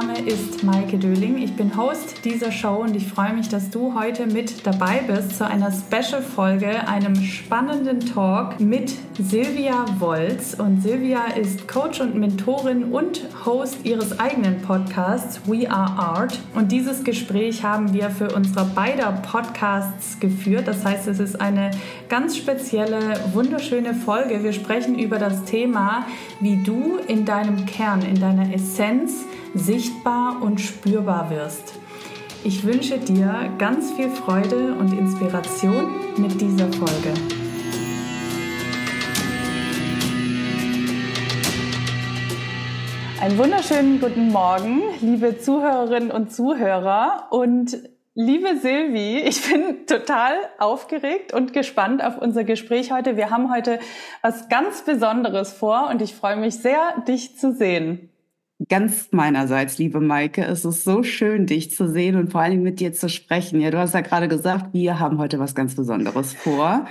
Name ist Maike Döling. Ich bin Host dieser Show und ich freue mich, dass du heute mit dabei bist zu einer Special-Folge, einem spannenden Talk mit Silvia Wolz. Und Silvia ist Coach und Mentorin und Host ihres eigenen Podcasts We Are Art. Und dieses Gespräch haben wir für unsere beider Podcasts geführt. Das heißt, es ist eine ganz spezielle, wunderschöne Folge. Wir sprechen über das Thema, wie du in deinem Kern, in deiner Essenz sichtbar und spürbar wirst. Ich wünsche dir ganz viel Freude und Inspiration mit dieser Folge. Einen wunderschönen guten Morgen, liebe Zuhörerinnen und Zuhörer und liebe Silvi, ich bin total aufgeregt und gespannt auf unser Gespräch heute. Wir haben heute was ganz Besonderes vor und ich freue mich sehr, dich zu sehen. Ganz meinerseits, liebe Maike, es ist so schön, dich zu sehen und vor allen Dingen mit dir zu sprechen. Ja, du hast ja gerade gesagt, wir haben heute was ganz Besonderes vor.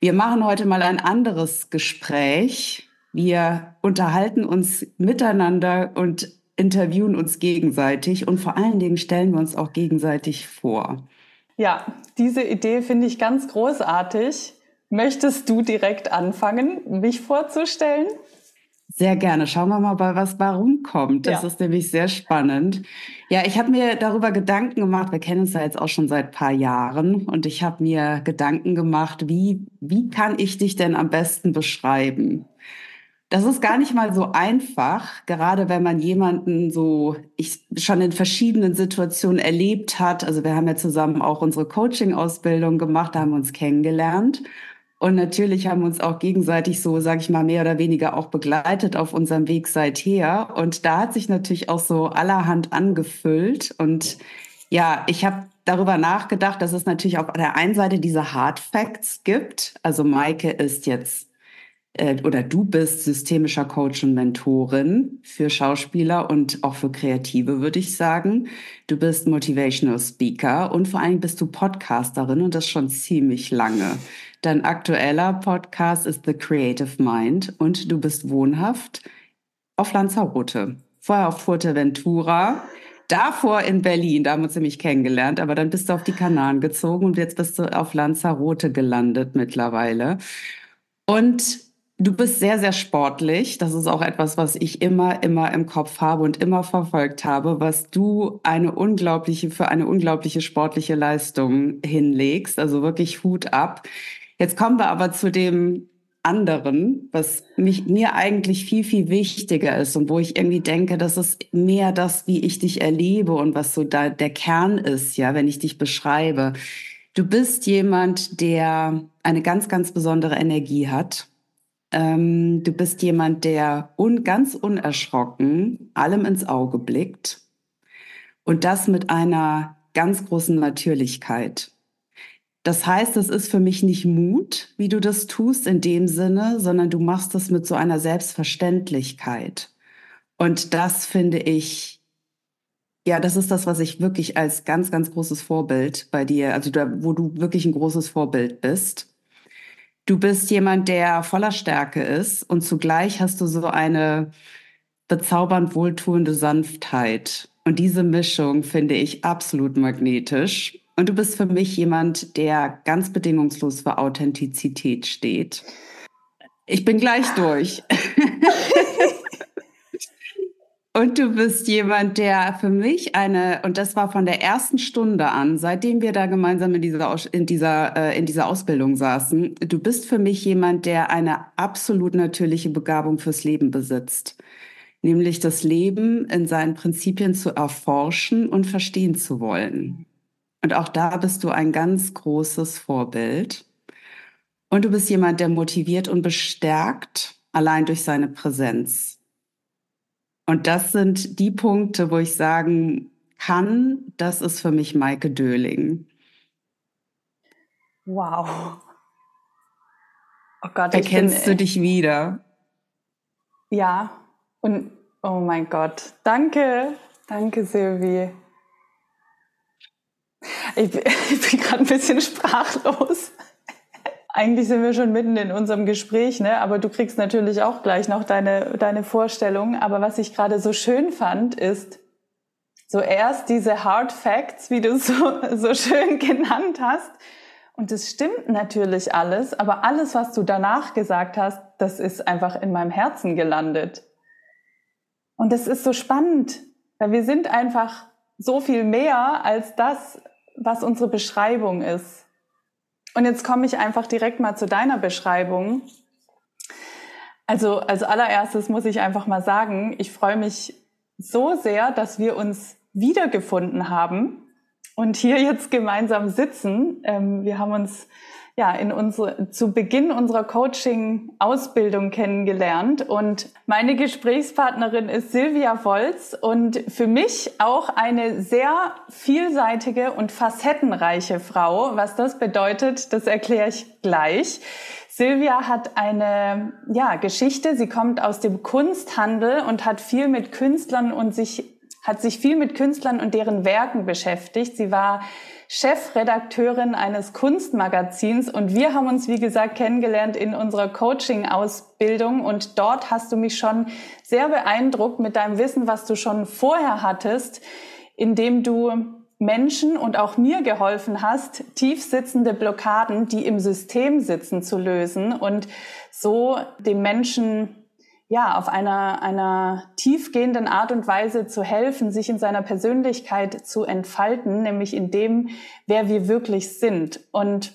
Wir machen heute mal ein anderes Gespräch wir unterhalten uns miteinander und interviewen uns gegenseitig und vor allen Dingen stellen wir uns auch gegenseitig vor. Ja, diese Idee finde ich ganz großartig. Möchtest du direkt anfangen, mich vorzustellen? Sehr gerne. Schauen wir mal, was warum kommt. Das ja. ist nämlich sehr spannend. Ja, ich habe mir darüber Gedanken gemacht. Wir kennen uns ja jetzt auch schon seit paar Jahren und ich habe mir Gedanken gemacht, wie wie kann ich dich denn am besten beschreiben? Das ist gar nicht mal so einfach, gerade wenn man jemanden so ich schon in verschiedenen Situationen erlebt hat. Also wir haben ja zusammen auch unsere Coaching-Ausbildung gemacht, da haben wir uns kennengelernt. Und natürlich haben wir uns auch gegenseitig so, sage ich mal, mehr oder weniger auch begleitet auf unserem Weg seither. Und da hat sich natürlich auch so allerhand angefüllt. Und ja, ich habe darüber nachgedacht, dass es natürlich auf der einen Seite diese Hard Facts gibt. Also Maike ist jetzt äh, oder du bist systemischer Coach und Mentorin für Schauspieler und auch für Kreative, würde ich sagen. Du bist Motivational Speaker und vor allem bist du Podcasterin und das schon ziemlich lange. Dein aktueller Podcast ist The Creative Mind und du bist wohnhaft auf Lanzarote. Vorher auf Fuerteventura, davor in Berlin, da haben wir uns nämlich kennengelernt, aber dann bist du auf die Kanaren gezogen und jetzt bist du auf Lanzarote gelandet mittlerweile. Und Du bist sehr, sehr sportlich. Das ist auch etwas, was ich immer, immer im Kopf habe und immer verfolgt habe, was du eine unglaubliche, für eine unglaubliche sportliche Leistung hinlegst. Also wirklich Hut ab. Jetzt kommen wir aber zu dem anderen, was mich, mir eigentlich viel, viel wichtiger ist und wo ich irgendwie denke, das ist mehr das, wie ich dich erlebe und was so da der Kern ist, ja, wenn ich dich beschreibe. Du bist jemand, der eine ganz, ganz besondere Energie hat ähm, du bist jemand, der un ganz unerschrocken allem ins Auge blickt und das mit einer ganz großen Natürlichkeit. Das heißt, es ist für mich nicht Mut, wie du das tust in dem Sinne, sondern du machst es mit so einer Selbstverständlichkeit. Und das finde ich, ja, das ist das, was ich wirklich als ganz, ganz großes Vorbild bei dir, also da, wo du wirklich ein großes Vorbild bist. Du bist jemand, der voller Stärke ist und zugleich hast du so eine bezaubernd wohltuende Sanftheit. Und diese Mischung finde ich absolut magnetisch. Und du bist für mich jemand, der ganz bedingungslos für Authentizität steht. Ich bin gleich durch. Und du bist jemand, der für mich eine, und das war von der ersten Stunde an, seitdem wir da gemeinsam in dieser, in dieser, äh, in dieser Ausbildung saßen, du bist für mich jemand, der eine absolut natürliche Begabung fürs Leben besitzt. Nämlich das Leben in seinen Prinzipien zu erforschen und verstehen zu wollen. Und auch da bist du ein ganz großes Vorbild. Und du bist jemand, der motiviert und bestärkt, allein durch seine Präsenz. Und das sind die Punkte, wo ich sagen kann, das ist für mich Maike Döling. Wow. Oh Gott, Erkennst bin, du dich wieder? Ja. Und oh mein Gott. Danke. Danke, Silvi. Ich, ich bin gerade ein bisschen sprachlos. eigentlich sind wir schon mitten in unserem Gespräch, ne? aber du kriegst natürlich auch gleich noch deine, deine Vorstellung. Aber was ich gerade so schön fand, ist so erst diese Hard Facts, wie du so, so schön genannt hast. Und es stimmt natürlich alles, aber alles, was du danach gesagt hast, das ist einfach in meinem Herzen gelandet. Und das ist so spannend, weil wir sind einfach so viel mehr als das, was unsere Beschreibung ist. Und jetzt komme ich einfach direkt mal zu deiner Beschreibung. Also als allererstes muss ich einfach mal sagen, ich freue mich so sehr, dass wir uns wiedergefunden haben und hier jetzt gemeinsam sitzen. Ähm, wir haben uns ja, in unsere, zu Beginn unserer Coaching-Ausbildung kennengelernt. Und meine Gesprächspartnerin ist Silvia Wolz und für mich auch eine sehr vielseitige und facettenreiche Frau. Was das bedeutet, das erkläre ich gleich. Silvia hat eine ja, Geschichte. Sie kommt aus dem Kunsthandel und hat viel mit Künstlern und sich hat sich viel mit Künstlern und deren Werken beschäftigt. Sie war Chefredakteurin eines Kunstmagazins. Und wir haben uns, wie gesagt, kennengelernt in unserer Coaching-Ausbildung. Und dort hast du mich schon sehr beeindruckt mit deinem Wissen, was du schon vorher hattest, indem du Menschen und auch mir geholfen hast, tief sitzende Blockaden, die im System sitzen, zu lösen und so dem Menschen ja, auf einer, einer tiefgehenden Art und Weise zu helfen, sich in seiner Persönlichkeit zu entfalten, nämlich in dem, wer wir wirklich sind. Und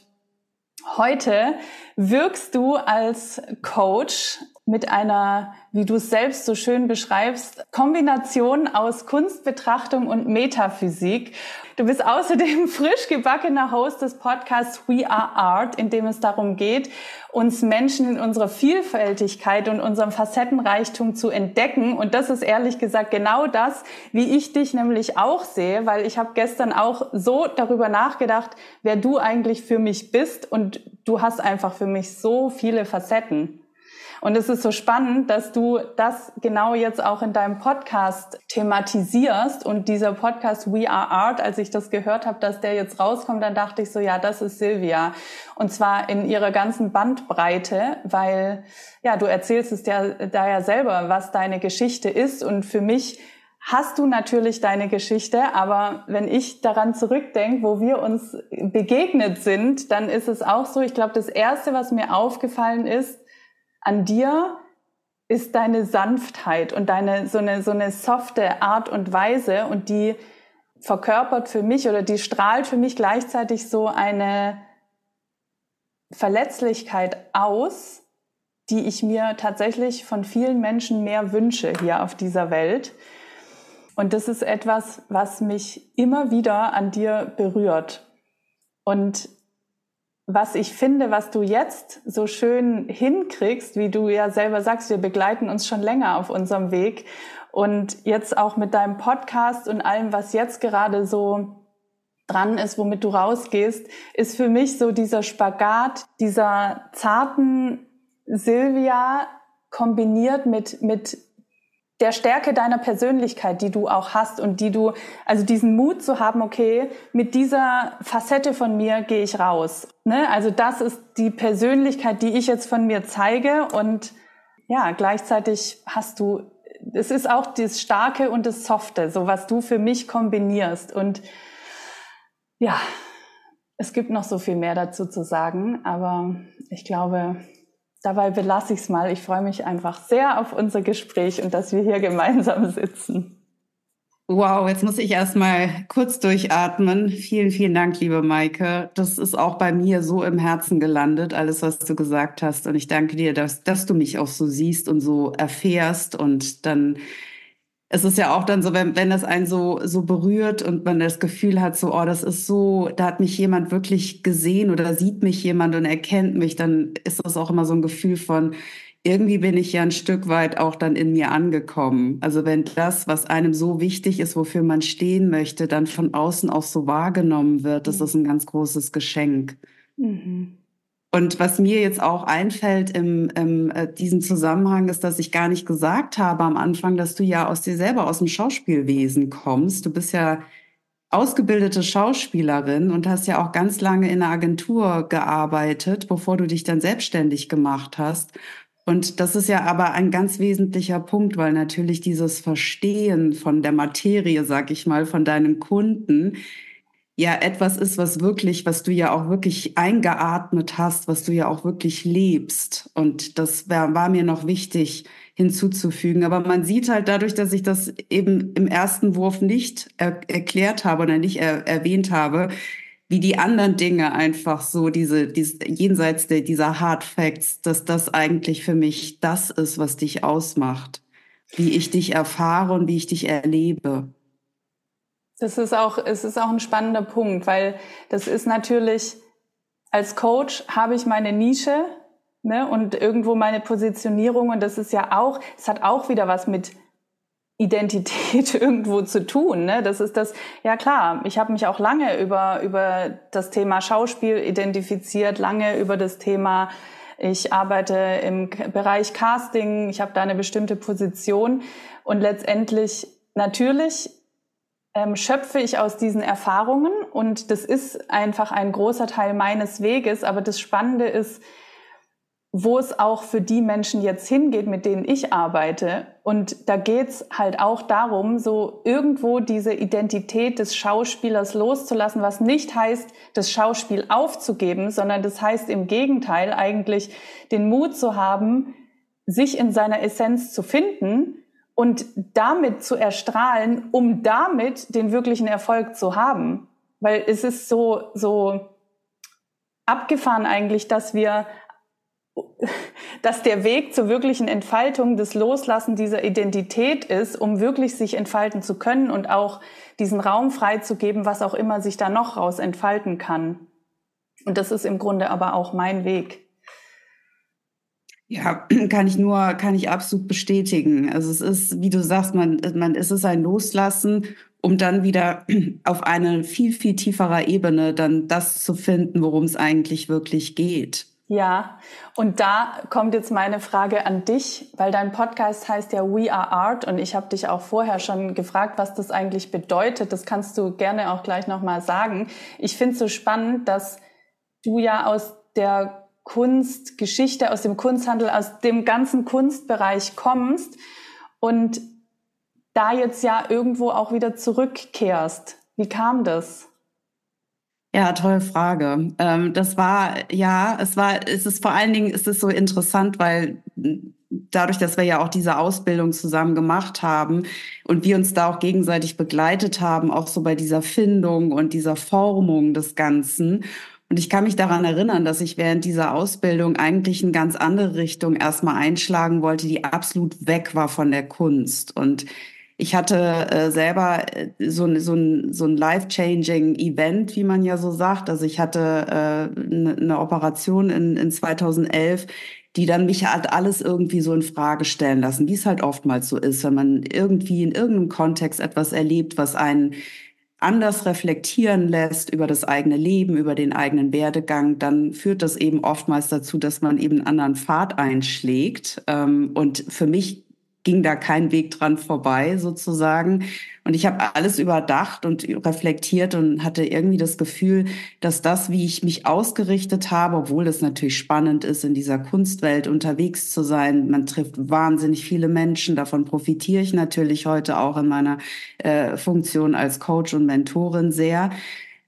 heute wirkst du als Coach mit einer, wie du es selbst so schön beschreibst, Kombination aus Kunstbetrachtung und Metaphysik. Du bist außerdem frisch gebackener Host des Podcasts We Are Art, in dem es darum geht, uns Menschen in unserer Vielfältigkeit und unserem Facettenreichtum zu entdecken. Und das ist ehrlich gesagt genau das, wie ich dich nämlich auch sehe, weil ich habe gestern auch so darüber nachgedacht, wer du eigentlich für mich bist. Und du hast einfach für mich so viele Facetten. Und es ist so spannend, dass du das genau jetzt auch in deinem Podcast thematisierst. Und dieser Podcast We Are Art, als ich das gehört habe, dass der jetzt rauskommt, dann dachte ich so, ja, das ist Silvia. Und zwar in ihrer ganzen Bandbreite, weil, ja, du erzählst es ja da ja selber, was deine Geschichte ist. Und für mich hast du natürlich deine Geschichte, aber wenn ich daran zurückdenke, wo wir uns begegnet sind, dann ist es auch so, ich glaube, das Erste, was mir aufgefallen ist, an dir ist deine Sanftheit und deine so eine so eine softe Art und Weise und die verkörpert für mich oder die strahlt für mich gleichzeitig so eine Verletzlichkeit aus, die ich mir tatsächlich von vielen Menschen mehr wünsche hier auf dieser Welt. Und das ist etwas, was mich immer wieder an dir berührt. Und was ich finde, was du jetzt so schön hinkriegst, wie du ja selber sagst, wir begleiten uns schon länger auf unserem Weg. Und jetzt auch mit deinem Podcast und allem, was jetzt gerade so dran ist, womit du rausgehst, ist für mich so dieser Spagat dieser zarten Silvia kombiniert mit, mit der Stärke deiner Persönlichkeit, die du auch hast und die du, also diesen Mut zu haben, okay, mit dieser Facette von mir gehe ich raus. Ne? Also das ist die Persönlichkeit, die ich jetzt von mir zeige und ja, gleichzeitig hast du, es ist auch das Starke und das Softe, so was du für mich kombinierst und ja, es gibt noch so viel mehr dazu zu sagen, aber ich glaube, dabei belasse ich es mal. Ich freue mich einfach sehr auf unser Gespräch und dass wir hier gemeinsam sitzen. Wow, jetzt muss ich erstmal kurz durchatmen. Vielen, vielen Dank, liebe Maike. Das ist auch bei mir so im Herzen gelandet, alles, was du gesagt hast. Und ich danke dir, dass, dass du mich auch so siehst und so erfährst und dann es ist ja auch dann so, wenn, wenn das einen so, so berührt und man das Gefühl hat, so, oh, das ist so, da hat mich jemand wirklich gesehen oder sieht mich jemand und erkennt mich, dann ist das auch immer so ein Gefühl von, irgendwie bin ich ja ein Stück weit auch dann in mir angekommen. Also wenn das, was einem so wichtig ist, wofür man stehen möchte, dann von außen auch so wahrgenommen wird, das ist ein ganz großes Geschenk. Mhm. Und was mir jetzt auch einfällt im, im äh, diesem Zusammenhang ist, dass ich gar nicht gesagt habe am Anfang, dass du ja aus dir selber aus dem Schauspielwesen kommst. Du bist ja ausgebildete Schauspielerin und hast ja auch ganz lange in einer Agentur gearbeitet, bevor du dich dann selbstständig gemacht hast. Und das ist ja aber ein ganz wesentlicher Punkt, weil natürlich dieses Verstehen von der Materie, sag ich mal, von deinen Kunden, ja etwas ist, was wirklich, was du ja auch wirklich eingeatmet hast, was du ja auch wirklich lebst. Und das war, war mir noch wichtig, hinzuzufügen. Aber man sieht halt dadurch, dass ich das eben im ersten Wurf nicht er erklärt habe oder nicht er erwähnt habe, wie die anderen Dinge einfach so, diese, diese jenseits der, dieser Hard Facts, dass das eigentlich für mich das ist, was dich ausmacht. Wie ich dich erfahre und wie ich dich erlebe. Das ist auch, es ist auch ein spannender Punkt, weil das ist natürlich, als Coach habe ich meine Nische, Ne? Und irgendwo meine Positionierung, und das ist ja auch, es hat auch wieder was mit Identität irgendwo zu tun. Ne? Das ist das, ja klar, ich habe mich auch lange über, über das Thema Schauspiel identifiziert, lange über das Thema, ich arbeite im Bereich Casting, ich habe da eine bestimmte Position und letztendlich natürlich ähm, schöpfe ich aus diesen Erfahrungen. Und das ist einfach ein großer Teil meines Weges, aber das Spannende ist, wo es auch für die Menschen jetzt hingeht, mit denen ich arbeite. Und da geht's halt auch darum, so irgendwo diese Identität des Schauspielers loszulassen, was nicht heißt, das Schauspiel aufzugeben, sondern das heißt im Gegenteil eigentlich den Mut zu haben, sich in seiner Essenz zu finden und damit zu erstrahlen, um damit den wirklichen Erfolg zu haben. Weil es ist so, so abgefahren eigentlich, dass wir dass der Weg zur wirklichen Entfaltung des Loslassen dieser Identität ist, um wirklich sich entfalten zu können und auch diesen Raum freizugeben, was auch immer sich da noch raus entfalten kann. Und das ist im Grunde aber auch mein Weg. Ja, kann ich nur, kann ich absolut bestätigen. Also es ist, wie du sagst, man, man, es ist ein Loslassen, um dann wieder auf eine viel, viel tieferer Ebene dann das zu finden, worum es eigentlich wirklich geht. Ja, und da kommt jetzt meine Frage an dich, weil dein Podcast heißt ja We Are Art und ich habe dich auch vorher schon gefragt, was das eigentlich bedeutet. Das kannst du gerne auch gleich nochmal sagen. Ich finde es so spannend, dass du ja aus der Kunstgeschichte, aus dem Kunsthandel, aus dem ganzen Kunstbereich kommst und da jetzt ja irgendwo auch wieder zurückkehrst. Wie kam das? Ja, tolle Frage. Ähm, das war, ja, es war, es ist vor allen Dingen, ist es so interessant, weil dadurch, dass wir ja auch diese Ausbildung zusammen gemacht haben und wir uns da auch gegenseitig begleitet haben, auch so bei dieser Findung und dieser Formung des Ganzen. Und ich kann mich daran erinnern, dass ich während dieser Ausbildung eigentlich eine ganz andere Richtung erstmal einschlagen wollte, die absolut weg war von der Kunst. Und ich hatte äh, selber äh, so, so ein, so ein life-changing Event, wie man ja so sagt. Also ich hatte äh, eine, eine Operation in, in 2011, die dann mich halt alles irgendwie so in Frage stellen lassen, wie es halt oftmals so ist, wenn man irgendwie in irgendeinem Kontext etwas erlebt, was einen anders reflektieren lässt über das eigene Leben, über den eigenen Werdegang, dann führt das eben oftmals dazu, dass man eben einen anderen Pfad einschlägt. Ähm, und für mich ging da kein Weg dran vorbei sozusagen. Und ich habe alles überdacht und reflektiert und hatte irgendwie das Gefühl, dass das, wie ich mich ausgerichtet habe, obwohl es natürlich spannend ist, in dieser Kunstwelt unterwegs zu sein, man trifft wahnsinnig viele Menschen, davon profitiere ich natürlich heute auch in meiner äh, Funktion als Coach und Mentorin sehr.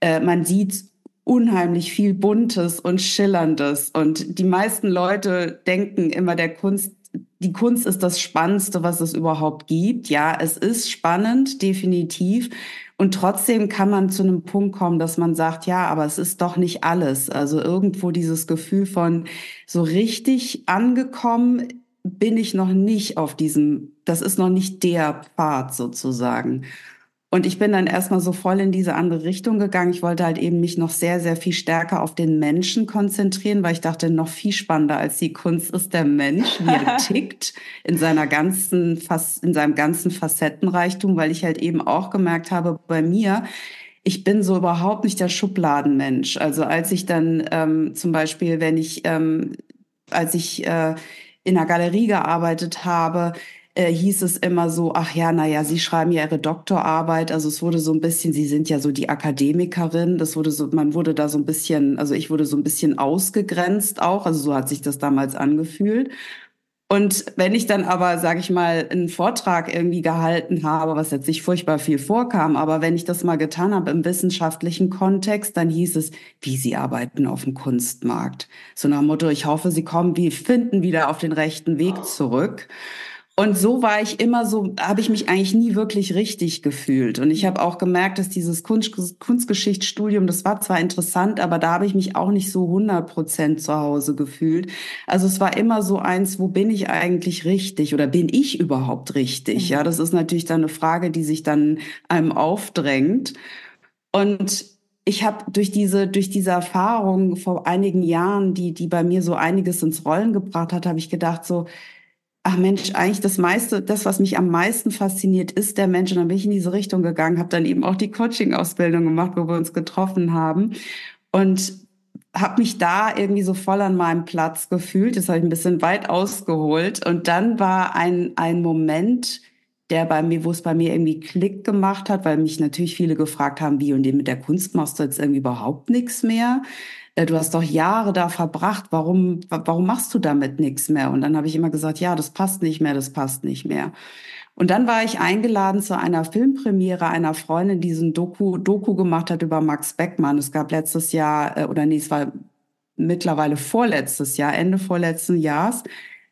Äh, man sieht unheimlich viel Buntes und Schillerndes. Und die meisten Leute denken immer, der Kunst die Kunst ist das Spannendste, was es überhaupt gibt. Ja, es ist spannend, definitiv. Und trotzdem kann man zu einem Punkt kommen, dass man sagt, ja, aber es ist doch nicht alles. Also irgendwo dieses Gefühl von so richtig angekommen bin ich noch nicht auf diesem, das ist noch nicht der Pfad sozusagen. Und ich bin dann erstmal so voll in diese andere Richtung gegangen. Ich wollte halt eben mich noch sehr, sehr viel stärker auf den Menschen konzentrieren, weil ich dachte, noch viel spannender als die Kunst ist der Mensch, wie er tickt in seiner ganzen, in seinem ganzen Facettenreichtum, weil ich halt eben auch gemerkt habe, bei mir, ich bin so überhaupt nicht der Schubladenmensch. Also als ich dann ähm, zum Beispiel, wenn ich, ähm, als ich äh, in der Galerie gearbeitet habe, äh, hieß es immer so, ach ja, naja, Sie schreiben ja Ihre Doktorarbeit. Also es wurde so ein bisschen, Sie sind ja so die Akademikerin. Das wurde so, man wurde da so ein bisschen, also ich wurde so ein bisschen ausgegrenzt auch. Also so hat sich das damals angefühlt. Und wenn ich dann aber, sage ich mal, einen Vortrag irgendwie gehalten habe, was jetzt nicht furchtbar viel vorkam, aber wenn ich das mal getan habe im wissenschaftlichen Kontext, dann hieß es, wie Sie arbeiten auf dem Kunstmarkt. So nach Motto, ich hoffe, Sie kommen, wie finden wieder auf den rechten Weg zurück. Und so war ich immer so, habe ich mich eigentlich nie wirklich richtig gefühlt. Und ich habe auch gemerkt, dass dieses Kunst, Kunstgeschichtsstudium, das war zwar interessant, aber da habe ich mich auch nicht so 100 Prozent zu Hause gefühlt. Also es war immer so eins, wo bin ich eigentlich richtig oder bin ich überhaupt richtig? Ja, das ist natürlich dann eine Frage, die sich dann einem aufdrängt. Und ich habe durch diese durch diese Erfahrung vor einigen Jahren, die die bei mir so einiges ins Rollen gebracht hat, habe ich gedacht so ach Mensch, eigentlich das meiste, das, was mich am meisten fasziniert, ist der Mensch. Und dann bin ich in diese Richtung gegangen, habe dann eben auch die Coaching-Ausbildung gemacht, wo wir uns getroffen haben. Und habe mich da irgendwie so voll an meinem Platz gefühlt. Das habe ich ein bisschen weit ausgeholt. Und dann war ein, ein Moment, der bei mir, wo es bei mir irgendwie Klick gemacht hat, weil mich natürlich viele gefragt haben, wie und dem mit der Kunst machst du jetzt irgendwie überhaupt nichts mehr. Äh, du hast doch Jahre da verbracht, warum, warum machst du damit nichts mehr? Und dann habe ich immer gesagt, ja, das passt nicht mehr, das passt nicht mehr. Und dann war ich eingeladen zu einer Filmpremiere einer Freundin, die so ein Doku, Doku gemacht hat über Max Beckmann. Es gab letztes Jahr, äh, oder nee, es war mittlerweile vorletztes Jahr, Ende vorletzten Jahres,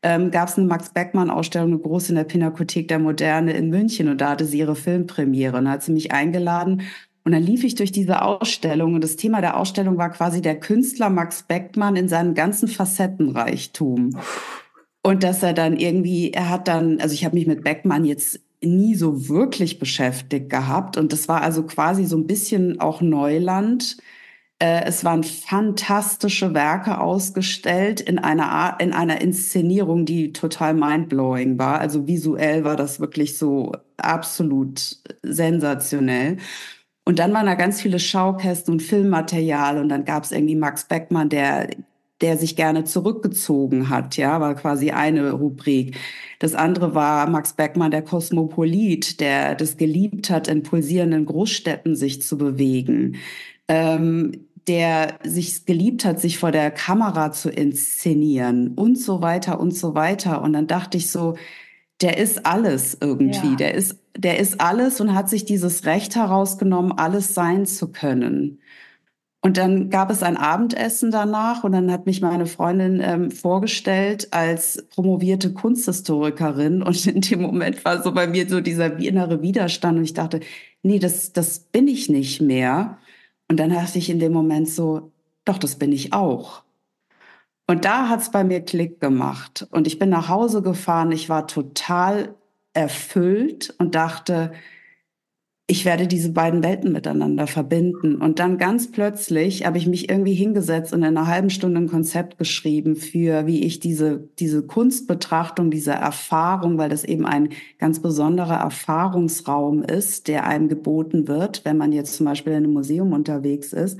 ähm, gab es eine Max Beckmann-Ausstellung, eine große in der Pinakothek der Moderne in München. Und da hatte sie ihre Filmpremiere. Und da hat sie mich eingeladen und dann lief ich durch diese Ausstellung und das Thema der Ausstellung war quasi der Künstler Max Beckmann in seinem ganzen Facettenreichtum. Und dass er dann irgendwie, er hat dann, also ich habe mich mit Beckmann jetzt nie so wirklich beschäftigt gehabt und das war also quasi so ein bisschen auch Neuland. Äh, es waren fantastische Werke ausgestellt in einer Art, in einer Inszenierung, die total mindblowing war. Also visuell war das wirklich so absolut sensationell. Und dann waren da ganz viele Schaukästen und Filmmaterial und dann gab es irgendwie Max Beckmann, der der sich gerne zurückgezogen hat, ja, war quasi eine Rubrik. Das andere war Max Beckmann, der Kosmopolit, der das geliebt hat, in pulsierenden Großstädten sich zu bewegen, ähm, der sich geliebt hat, sich vor der Kamera zu inszenieren und so weiter und so weiter. Und dann dachte ich so, der ist alles irgendwie. Ja. Der ist, der ist alles und hat sich dieses Recht herausgenommen, alles sein zu können. Und dann gab es ein Abendessen danach und dann hat mich meine Freundin ähm, vorgestellt als promovierte Kunsthistorikerin und in dem Moment war so bei mir so dieser innere Widerstand und ich dachte, nee, das, das bin ich nicht mehr. Und dann dachte ich in dem Moment so, doch, das bin ich auch. Und da hat's bei mir Klick gemacht. Und ich bin nach Hause gefahren. Ich war total erfüllt und dachte, ich werde diese beiden Welten miteinander verbinden. Und dann ganz plötzlich habe ich mich irgendwie hingesetzt und in einer halben Stunde ein Konzept geschrieben für, wie ich diese, diese Kunstbetrachtung, diese Erfahrung, weil das eben ein ganz besonderer Erfahrungsraum ist, der einem geboten wird, wenn man jetzt zum Beispiel in einem Museum unterwegs ist,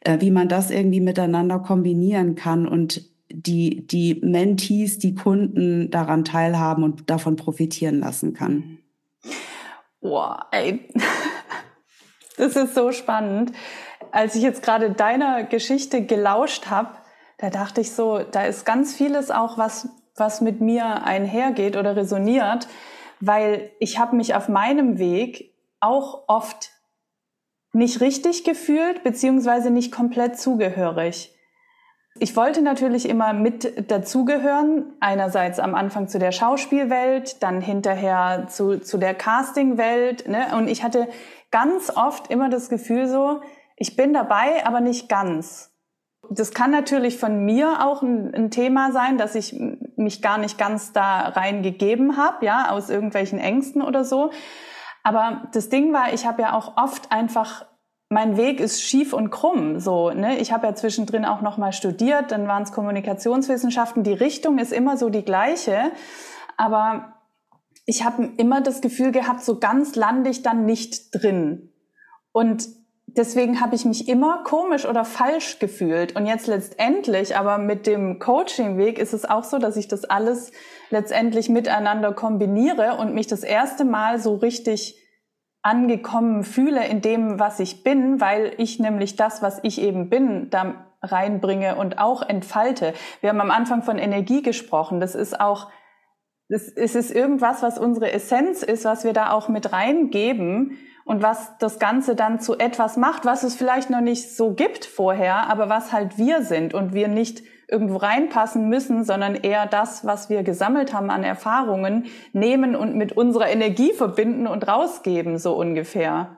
äh, wie man das irgendwie miteinander kombinieren kann und die, die Mentees, die Kunden daran teilhaben und davon profitieren lassen kann. Boah, ey. Das ist so spannend. Als ich jetzt gerade deiner Geschichte gelauscht habe, da dachte ich so, da ist ganz vieles auch, was, was mit mir einhergeht oder resoniert, weil ich habe mich auf meinem Weg auch oft nicht richtig gefühlt, beziehungsweise nicht komplett zugehörig. Ich wollte natürlich immer mit dazugehören, einerseits am Anfang zu der Schauspielwelt, dann hinterher zu, zu der Castingwelt. Ne? Und ich hatte ganz oft immer das Gefühl so, ich bin dabei, aber nicht ganz. Das kann natürlich von mir auch ein, ein Thema sein, dass ich mich gar nicht ganz da reingegeben habe, ja, aus irgendwelchen Ängsten oder so. Aber das Ding war, ich habe ja auch oft einfach mein Weg ist schief und krumm. So, ne? Ich habe ja zwischendrin auch noch mal studiert, dann waren es Kommunikationswissenschaften. Die Richtung ist immer so die gleiche, aber ich habe immer das Gefühl gehabt, so ganz lande ich dann nicht drin. Und deswegen habe ich mich immer komisch oder falsch gefühlt. Und jetzt letztendlich, aber mit dem Coaching-Weg ist es auch so, dass ich das alles letztendlich miteinander kombiniere und mich das erste Mal so richtig angekommen fühle in dem, was ich bin, weil ich nämlich das, was ich eben bin, da reinbringe und auch entfalte. Wir haben am Anfang von Energie gesprochen. Das ist auch, das, es ist irgendwas, was unsere Essenz ist, was wir da auch mit reingeben und was das Ganze dann zu etwas macht, was es vielleicht noch nicht so gibt vorher, aber was halt wir sind und wir nicht irgendwo reinpassen müssen, sondern eher das, was wir gesammelt haben an Erfahrungen, nehmen und mit unserer Energie verbinden und rausgeben, so ungefähr.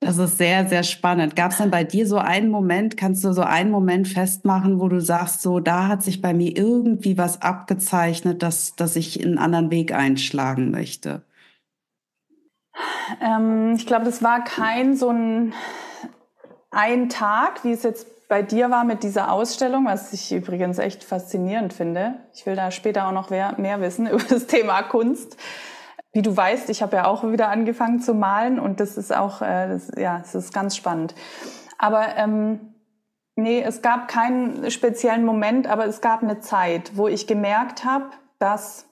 Das ist sehr, sehr spannend. Gab es denn bei dir so einen Moment, kannst du so einen Moment festmachen, wo du sagst, so, da hat sich bei mir irgendwie was abgezeichnet, dass, dass ich einen anderen Weg einschlagen möchte? Ähm, ich glaube, das war kein so ein, ein Tag, wie es jetzt bei dir war mit dieser Ausstellung, was ich übrigens echt faszinierend finde. Ich will da später auch noch mehr, mehr wissen über das Thema Kunst. Wie du weißt, ich habe ja auch wieder angefangen zu malen und das ist auch, äh, das, ja, es ist ganz spannend. Aber ähm, nee, es gab keinen speziellen Moment, aber es gab eine Zeit, wo ich gemerkt habe, dass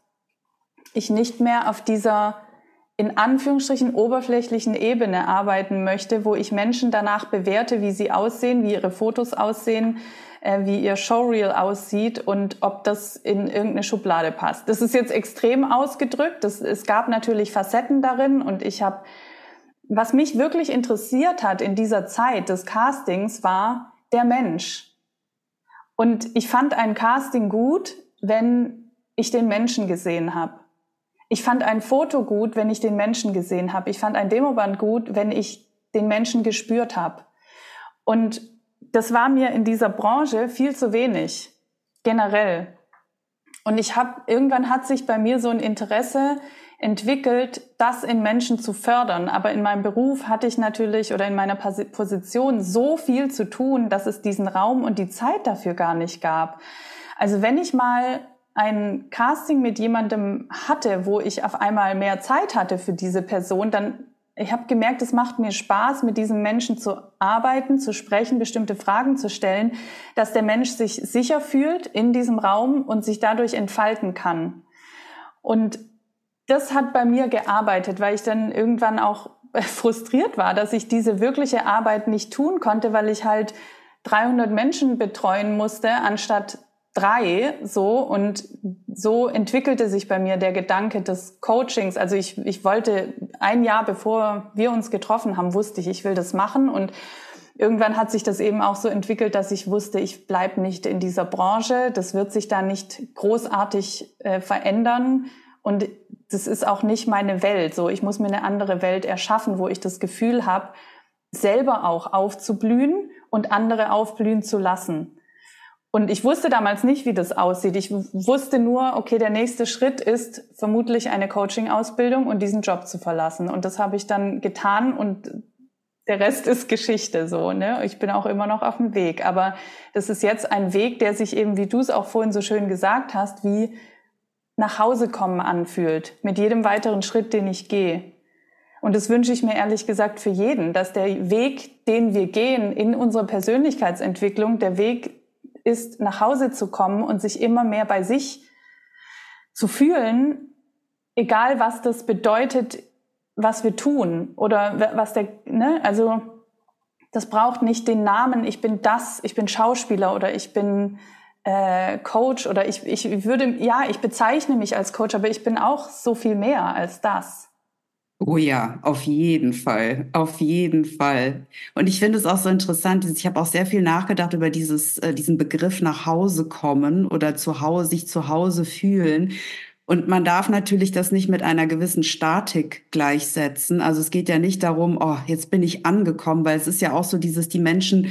ich nicht mehr auf dieser in Anführungsstrichen oberflächlichen Ebene arbeiten möchte, wo ich Menschen danach bewerte, wie sie aussehen, wie ihre Fotos aussehen, äh, wie ihr Showreel aussieht und ob das in irgendeine Schublade passt. Das ist jetzt extrem ausgedrückt. Das, es gab natürlich Facetten darin und ich habe, was mich wirklich interessiert hat in dieser Zeit des Castings war der Mensch. Und ich fand ein Casting gut, wenn ich den Menschen gesehen habe. Ich fand ein Foto gut, wenn ich den Menschen gesehen habe. Ich fand ein Demoband gut, wenn ich den Menschen gespürt habe. Und das war mir in dieser Branche viel zu wenig, generell. Und ich habe irgendwann hat sich bei mir so ein Interesse entwickelt, das in Menschen zu fördern. Aber in meinem Beruf hatte ich natürlich oder in meiner Position so viel zu tun, dass es diesen Raum und die Zeit dafür gar nicht gab. Also wenn ich mal ein Casting mit jemandem hatte, wo ich auf einmal mehr Zeit hatte für diese Person, dann ich habe gemerkt, es macht mir Spaß, mit diesem Menschen zu arbeiten, zu sprechen, bestimmte Fragen zu stellen, dass der Mensch sich sicher fühlt in diesem Raum und sich dadurch entfalten kann. Und das hat bei mir gearbeitet, weil ich dann irgendwann auch frustriert war, dass ich diese wirkliche Arbeit nicht tun konnte, weil ich halt 300 Menschen betreuen musste, anstatt drei so und so entwickelte sich bei mir der Gedanke des Coachings. Also ich, ich wollte ein Jahr bevor wir uns getroffen haben, wusste ich, ich will das machen und irgendwann hat sich das eben auch so entwickelt, dass ich wusste, ich bleib nicht in dieser Branche, das wird sich da nicht großartig äh, verändern und das ist auch nicht meine Welt. So, ich muss mir eine andere Welt erschaffen, wo ich das Gefühl habe, selber auch aufzublühen und andere aufblühen zu lassen. Und ich wusste damals nicht, wie das aussieht. Ich wusste nur, okay, der nächste Schritt ist vermutlich eine Coaching-Ausbildung und diesen Job zu verlassen. Und das habe ich dann getan und der Rest ist Geschichte so. Ne? Ich bin auch immer noch auf dem Weg. Aber das ist jetzt ein Weg, der sich eben, wie du es auch vorhin so schön gesagt hast, wie nach Hause kommen anfühlt. Mit jedem weiteren Schritt, den ich gehe. Und das wünsche ich mir ehrlich gesagt für jeden, dass der Weg, den wir gehen in unserer Persönlichkeitsentwicklung, der Weg ist, nach Hause zu kommen und sich immer mehr bei sich zu fühlen, egal was das bedeutet, was wir tun oder was der, ne, also das braucht nicht den Namen, ich bin das, ich bin Schauspieler oder ich bin äh, Coach oder ich, ich würde, ja, ich bezeichne mich als Coach, aber ich bin auch so viel mehr als das. Oh ja, auf jeden Fall, auf jeden Fall. Und ich finde es auch so interessant, ich habe auch sehr viel nachgedacht über dieses, äh, diesen Begriff nach Hause kommen oder zu Hause, sich zu Hause fühlen. Und man darf natürlich das nicht mit einer gewissen Statik gleichsetzen. Also es geht ja nicht darum, oh, jetzt bin ich angekommen, weil es ist ja auch so dieses, die Menschen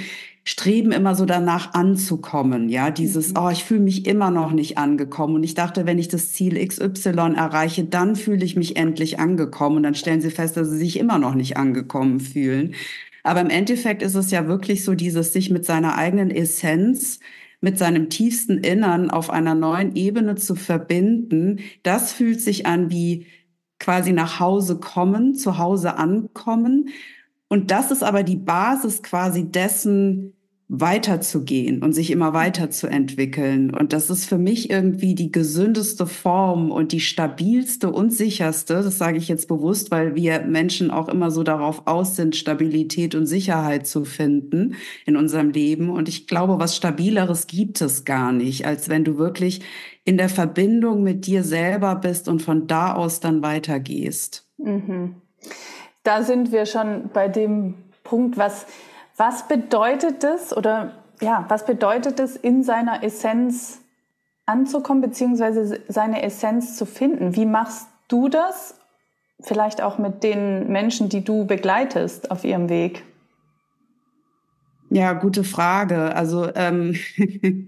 streben immer so danach anzukommen, ja, dieses, mhm. oh, ich fühle mich immer noch nicht angekommen und ich dachte, wenn ich das Ziel XY erreiche, dann fühle ich mich endlich angekommen und dann stellen sie fest, dass sie sich immer noch nicht angekommen fühlen. Aber im Endeffekt ist es ja wirklich so dieses sich mit seiner eigenen Essenz mit seinem tiefsten Innern auf einer neuen Ebene zu verbinden, das fühlt sich an wie quasi nach Hause kommen, zu Hause ankommen. Und das ist aber die Basis quasi dessen, weiterzugehen und sich immer weiterzuentwickeln. Und das ist für mich irgendwie die gesündeste Form und die stabilste und sicherste. Das sage ich jetzt bewusst, weil wir Menschen auch immer so darauf aus sind, Stabilität und Sicherheit zu finden in unserem Leben. Und ich glaube, was stabileres gibt es gar nicht, als wenn du wirklich in der Verbindung mit dir selber bist und von da aus dann weitergehst. Mhm. Da sind wir schon bei dem Punkt, was was bedeutet es oder ja, was bedeutet es, in seiner Essenz anzukommen, beziehungsweise seine Essenz zu finden? Wie machst du das? Vielleicht auch mit den Menschen, die du begleitest auf ihrem Weg? Ja, gute Frage. Also ähm,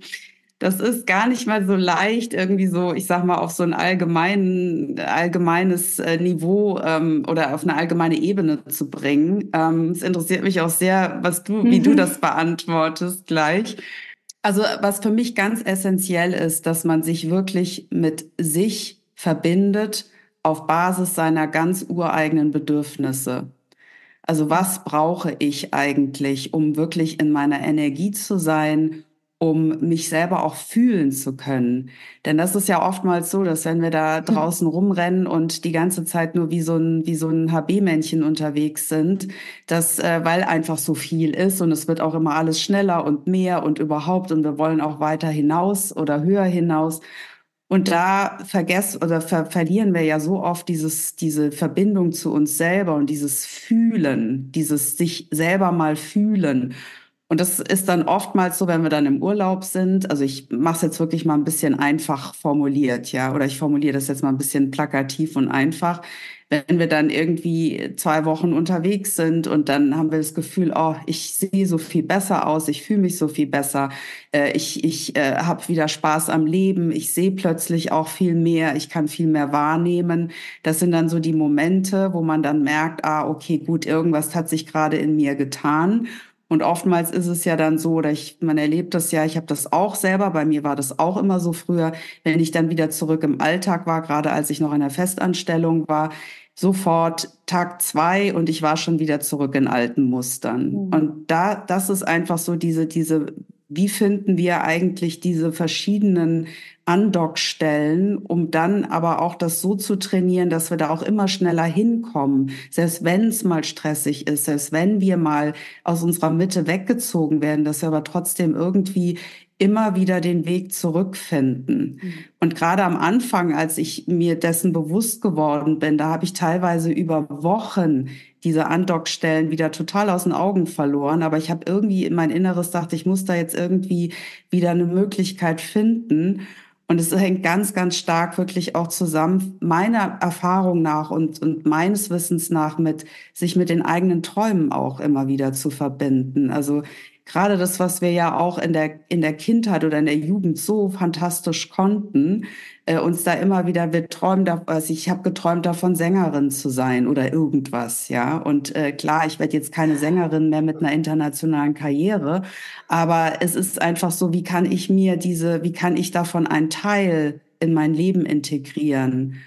das ist gar nicht mal so leicht, irgendwie so, ich sag mal, auf so ein allgemein, allgemeines äh, Niveau ähm, oder auf eine allgemeine Ebene zu bringen. Ähm, es interessiert mich auch sehr, was du, wie du mhm. das beantwortest gleich. Also, was für mich ganz essentiell ist, dass man sich wirklich mit sich verbindet auf Basis seiner ganz ureigenen Bedürfnisse. Also was brauche ich eigentlich, um wirklich in meiner Energie zu sein, um mich selber auch fühlen zu können. Denn das ist ja oftmals so, dass wenn wir da hm. draußen rumrennen und die ganze Zeit nur wie so ein, wie so ein HB-Männchen unterwegs sind, dass, äh, weil einfach so viel ist und es wird auch immer alles schneller und mehr und überhaupt und wir wollen auch weiter hinaus oder höher hinaus. Und da vergessen oder ver verlieren wir ja so oft dieses, diese Verbindung zu uns selber und dieses Fühlen, dieses sich selber mal fühlen. Und das ist dann oftmals so, wenn wir dann im Urlaub sind. Also ich mache es jetzt wirklich mal ein bisschen einfach formuliert, ja, oder ich formuliere das jetzt mal ein bisschen plakativ und einfach. Wenn wir dann irgendwie zwei Wochen unterwegs sind und dann haben wir das Gefühl, oh, ich sehe so viel besser aus, ich fühle mich so viel besser, äh, ich, ich äh, habe wieder Spaß am Leben, ich sehe plötzlich auch viel mehr, ich kann viel mehr wahrnehmen. Das sind dann so die Momente, wo man dann merkt, ah, okay, gut, irgendwas hat sich gerade in mir getan. Und oftmals ist es ja dann so, oder ich, man erlebt das ja, ich habe das auch selber, bei mir war das auch immer so früher, wenn ich dann wieder zurück im Alltag war, gerade als ich noch in der Festanstellung war, sofort Tag zwei und ich war schon wieder zurück in alten Mustern. Mhm. Und da, das ist einfach so diese, diese, wie finden wir eigentlich diese verschiedenen Andockstellen, um dann aber auch das so zu trainieren, dass wir da auch immer schneller hinkommen. Selbst wenn es mal stressig ist, selbst wenn wir mal aus unserer Mitte weggezogen werden, dass wir aber trotzdem irgendwie immer wieder den Weg zurückfinden. Mhm. Und gerade am Anfang, als ich mir dessen bewusst geworden bin, da habe ich teilweise über Wochen diese Andockstellen wieder total aus den Augen verloren. Aber ich habe irgendwie in mein Inneres dachte, ich muss da jetzt irgendwie wieder eine Möglichkeit finden. Und es hängt ganz, ganz stark wirklich auch zusammen, meiner Erfahrung nach und, und meines Wissens nach mit, sich mit den eigenen Träumen auch immer wieder zu verbinden. Also gerade das, was wir ja auch in der, in der Kindheit oder in der Jugend so fantastisch konnten, äh, uns da immer wieder, wir träumen, also ich habe geträumt davon, Sängerin zu sein oder irgendwas, ja. Und äh, klar, ich werde jetzt keine Sängerin mehr mit einer internationalen Karriere, aber es ist einfach so, wie kann ich mir diese, wie kann ich davon einen Teil in mein Leben integrieren?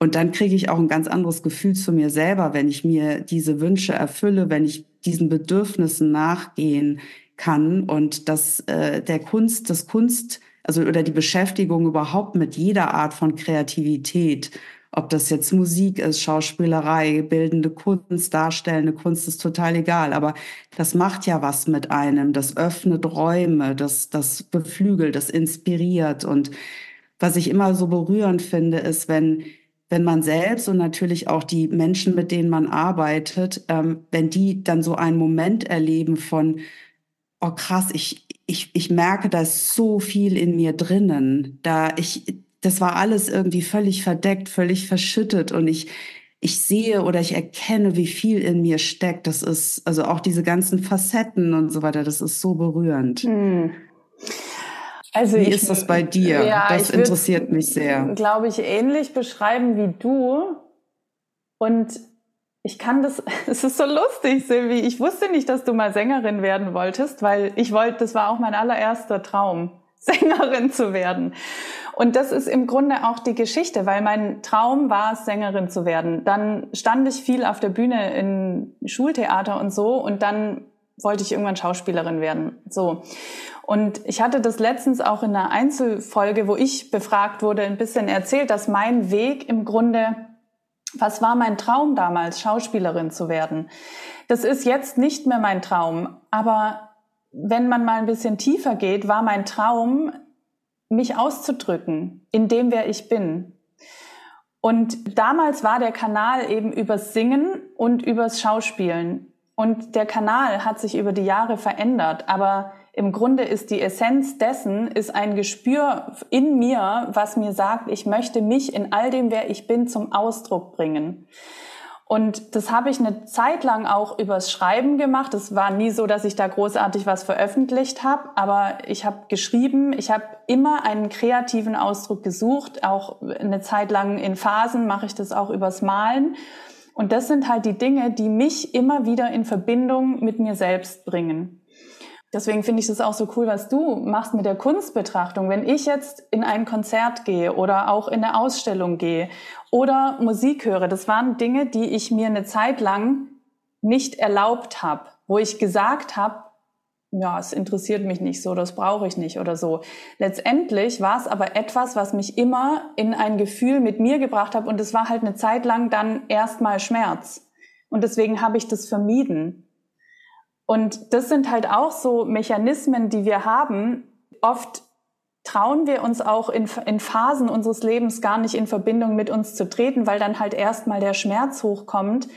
Und dann kriege ich auch ein ganz anderes Gefühl zu mir selber, wenn ich mir diese Wünsche erfülle, wenn ich diesen Bedürfnissen nachgehen kann und dass äh, der Kunst, das Kunst, also oder die Beschäftigung überhaupt mit jeder Art von Kreativität, ob das jetzt Musik ist, Schauspielerei, bildende Kunst, darstellende Kunst, ist total egal. Aber das macht ja was mit einem. Das öffnet Räume, das, das beflügelt, das inspiriert. Und was ich immer so berührend finde, ist, wenn wenn man selbst und natürlich auch die Menschen, mit denen man arbeitet, ähm, wenn die dann so einen Moment erleben von, oh krass, ich, ich, ich merke, da ist so viel in mir drinnen. Da ich, das war alles irgendwie völlig verdeckt, völlig verschüttet und ich, ich sehe oder ich erkenne, wie viel in mir steckt. Das ist, also auch diese ganzen Facetten und so weiter, das ist so berührend. Hm. Also wie ich, ist das bei dir? Ja, das interessiert mich sehr. Glaube ich, ähnlich beschreiben wie du. Und ich kann das, es ist so lustig, Silvi. Ich wusste nicht, dass du mal Sängerin werden wolltest, weil ich wollte, das war auch mein allererster Traum. Sängerin zu werden. Und das ist im Grunde auch die Geschichte, weil mein Traum war, Sängerin zu werden. Dann stand ich viel auf der Bühne in Schultheater und so und dann wollte ich irgendwann Schauspielerin werden. So. Und ich hatte das letztens auch in einer Einzelfolge, wo ich befragt wurde, ein bisschen erzählt, dass mein Weg im Grunde, was war mein Traum damals, Schauspielerin zu werden? Das ist jetzt nicht mehr mein Traum, aber wenn man mal ein bisschen tiefer geht, war mein Traum, mich auszudrücken in dem, wer ich bin. Und damals war der Kanal eben übers Singen und übers Schauspielen. Und der Kanal hat sich über die Jahre verändert, aber im Grunde ist die Essenz dessen, ist ein Gespür in mir, was mir sagt, ich möchte mich in all dem, wer ich bin, zum Ausdruck bringen. Und das habe ich eine Zeit lang auch übers Schreiben gemacht. Es war nie so, dass ich da großartig was veröffentlicht habe, aber ich habe geschrieben, ich habe immer einen kreativen Ausdruck gesucht. Auch eine Zeit lang in Phasen mache ich das auch übers Malen. Und das sind halt die Dinge, die mich immer wieder in Verbindung mit mir selbst bringen. Deswegen finde ich das auch so cool, was du machst mit der Kunstbetrachtung. Wenn ich jetzt in ein Konzert gehe oder auch in eine Ausstellung gehe oder Musik höre, das waren Dinge, die ich mir eine Zeit lang nicht erlaubt habe, wo ich gesagt habe, ja, es interessiert mich nicht so, das brauche ich nicht oder so. Letztendlich war es aber etwas, was mich immer in ein Gefühl mit mir gebracht hat und es war halt eine Zeit lang dann erstmal Schmerz. Und deswegen habe ich das vermieden. Und das sind halt auch so Mechanismen, die wir haben. Oft trauen wir uns auch in, in Phasen unseres Lebens gar nicht in Verbindung mit uns zu treten, weil dann halt erstmal der Schmerz hochkommt,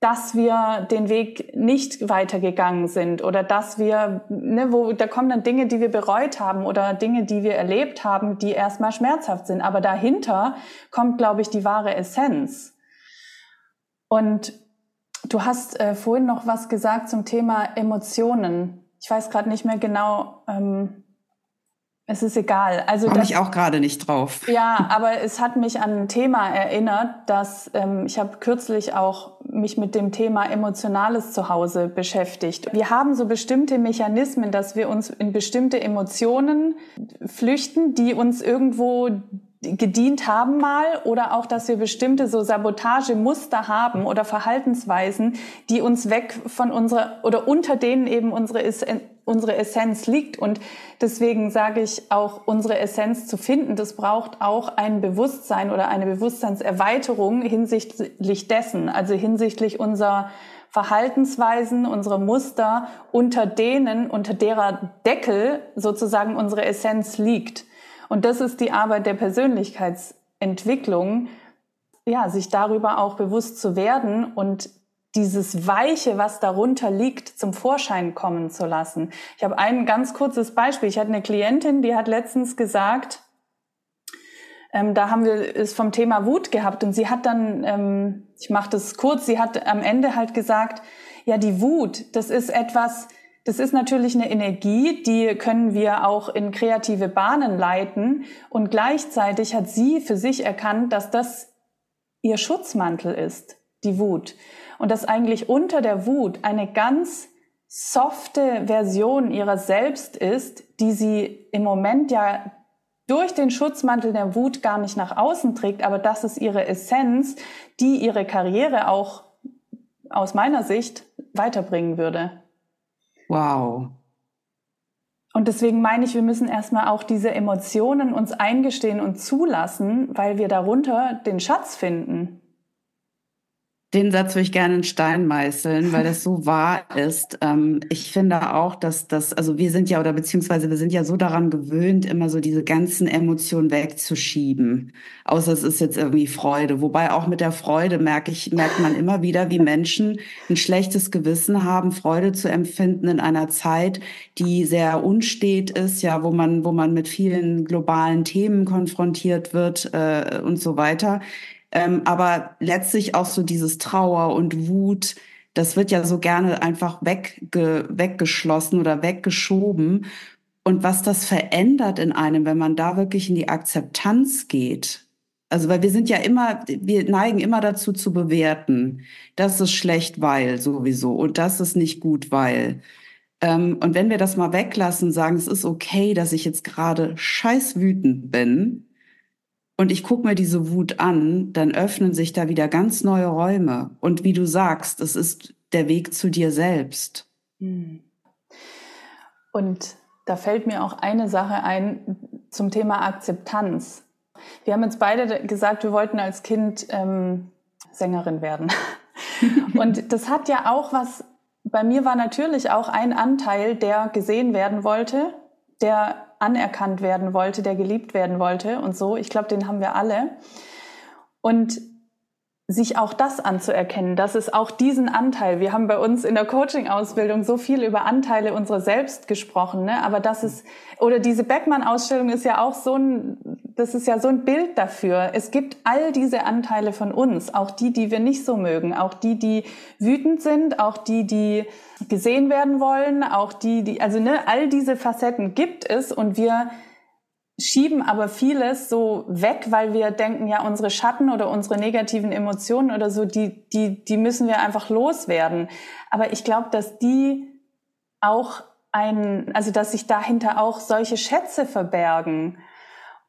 dass wir den Weg nicht weitergegangen sind oder dass wir, ne, wo, da kommen dann Dinge, die wir bereut haben oder Dinge, die wir erlebt haben, die erstmal schmerzhaft sind. Aber dahinter kommt, glaube ich, die wahre Essenz. Und Du hast äh, vorhin noch was gesagt zum Thema Emotionen. Ich weiß gerade nicht mehr genau. Ähm, es ist egal. Also komme ich auch gerade nicht drauf. Ja, aber es hat mich an ein Thema erinnert, dass ähm, ich habe kürzlich auch mich mit dem Thema emotionales Zuhause beschäftigt. Wir haben so bestimmte Mechanismen, dass wir uns in bestimmte Emotionen flüchten, die uns irgendwo gedient haben mal oder auch, dass wir bestimmte so Sabotagemuster haben oder Verhaltensweisen, die uns weg von unserer oder unter denen eben unsere, unsere Essenz liegt. Und deswegen sage ich auch, unsere Essenz zu finden, das braucht auch ein Bewusstsein oder eine Bewusstseinserweiterung hinsichtlich dessen, also hinsichtlich unserer Verhaltensweisen, unsere Muster, unter denen, unter derer Deckel sozusagen unsere Essenz liegt. Und das ist die Arbeit der Persönlichkeitsentwicklung, ja, sich darüber auch bewusst zu werden und dieses Weiche, was darunter liegt, zum Vorschein kommen zu lassen. Ich habe ein ganz kurzes Beispiel. Ich hatte eine Klientin, die hat letztens gesagt, ähm, da haben wir es vom Thema Wut gehabt und sie hat dann, ähm, ich mache das kurz, sie hat am Ende halt gesagt, ja, die Wut, das ist etwas, das ist natürlich eine Energie, die können wir auch in kreative Bahnen leiten. Und gleichzeitig hat sie für sich erkannt, dass das ihr Schutzmantel ist, die Wut. Und dass eigentlich unter der Wut eine ganz softe Version ihrer selbst ist, die sie im Moment ja durch den Schutzmantel der Wut gar nicht nach außen trägt, aber das ist ihre Essenz, die ihre Karriere auch aus meiner Sicht weiterbringen würde. Wow. Und deswegen meine ich, wir müssen erstmal auch diese Emotionen uns eingestehen und zulassen, weil wir darunter den Schatz finden. Den Satz würde ich gerne in Stein meißeln, weil das so wahr ist. Ähm, ich finde auch, dass das, also wir sind ja oder beziehungsweise wir sind ja so daran gewöhnt, immer so diese ganzen Emotionen wegzuschieben. Außer es ist jetzt irgendwie Freude. Wobei auch mit der Freude merke ich, merkt man immer wieder, wie Menschen ein schlechtes Gewissen haben, Freude zu empfinden in einer Zeit, die sehr unstet ist, ja, wo man, wo man mit vielen globalen Themen konfrontiert wird äh, und so weiter. Ähm, aber letztlich auch so dieses Trauer und Wut, das wird ja so gerne einfach wegge weggeschlossen oder weggeschoben. Und was das verändert in einem, wenn man da wirklich in die Akzeptanz geht. Also, weil wir sind ja immer, wir neigen immer dazu zu bewerten. Das ist schlecht, weil sowieso. Und das ist nicht gut, weil. Ähm, und wenn wir das mal weglassen, sagen, es ist okay, dass ich jetzt gerade scheiß wütend bin und ich gucke mir diese Wut an, dann öffnen sich da wieder ganz neue Räume. Und wie du sagst, es ist der Weg zu dir selbst. Hm. Und da fällt mir auch eine Sache ein zum Thema Akzeptanz. Wir haben jetzt beide gesagt, wir wollten als Kind ähm, Sängerin werden. Und das hat ja auch was, bei mir war natürlich auch ein Anteil, der gesehen werden wollte, der anerkannt werden wollte, der geliebt werden wollte und so. Ich glaube, den haben wir alle. Und sich auch das anzuerkennen, dass es auch diesen Anteil, wir haben bei uns in der Coaching-Ausbildung so viel über Anteile unserer selbst gesprochen, ne? aber das ist, oder diese Beckmann-Ausstellung ist ja auch so ein, das ist ja so ein Bild dafür. Es gibt all diese Anteile von uns, auch die, die wir nicht so mögen, auch die, die wütend sind, auch die, die gesehen werden wollen, auch die, die, also ne, all diese Facetten gibt es und wir schieben aber vieles so weg, weil wir denken, ja, unsere Schatten oder unsere negativen Emotionen oder so, die, die, die müssen wir einfach loswerden. Aber ich glaube, dass die auch ein, also dass sich dahinter auch solche Schätze verbergen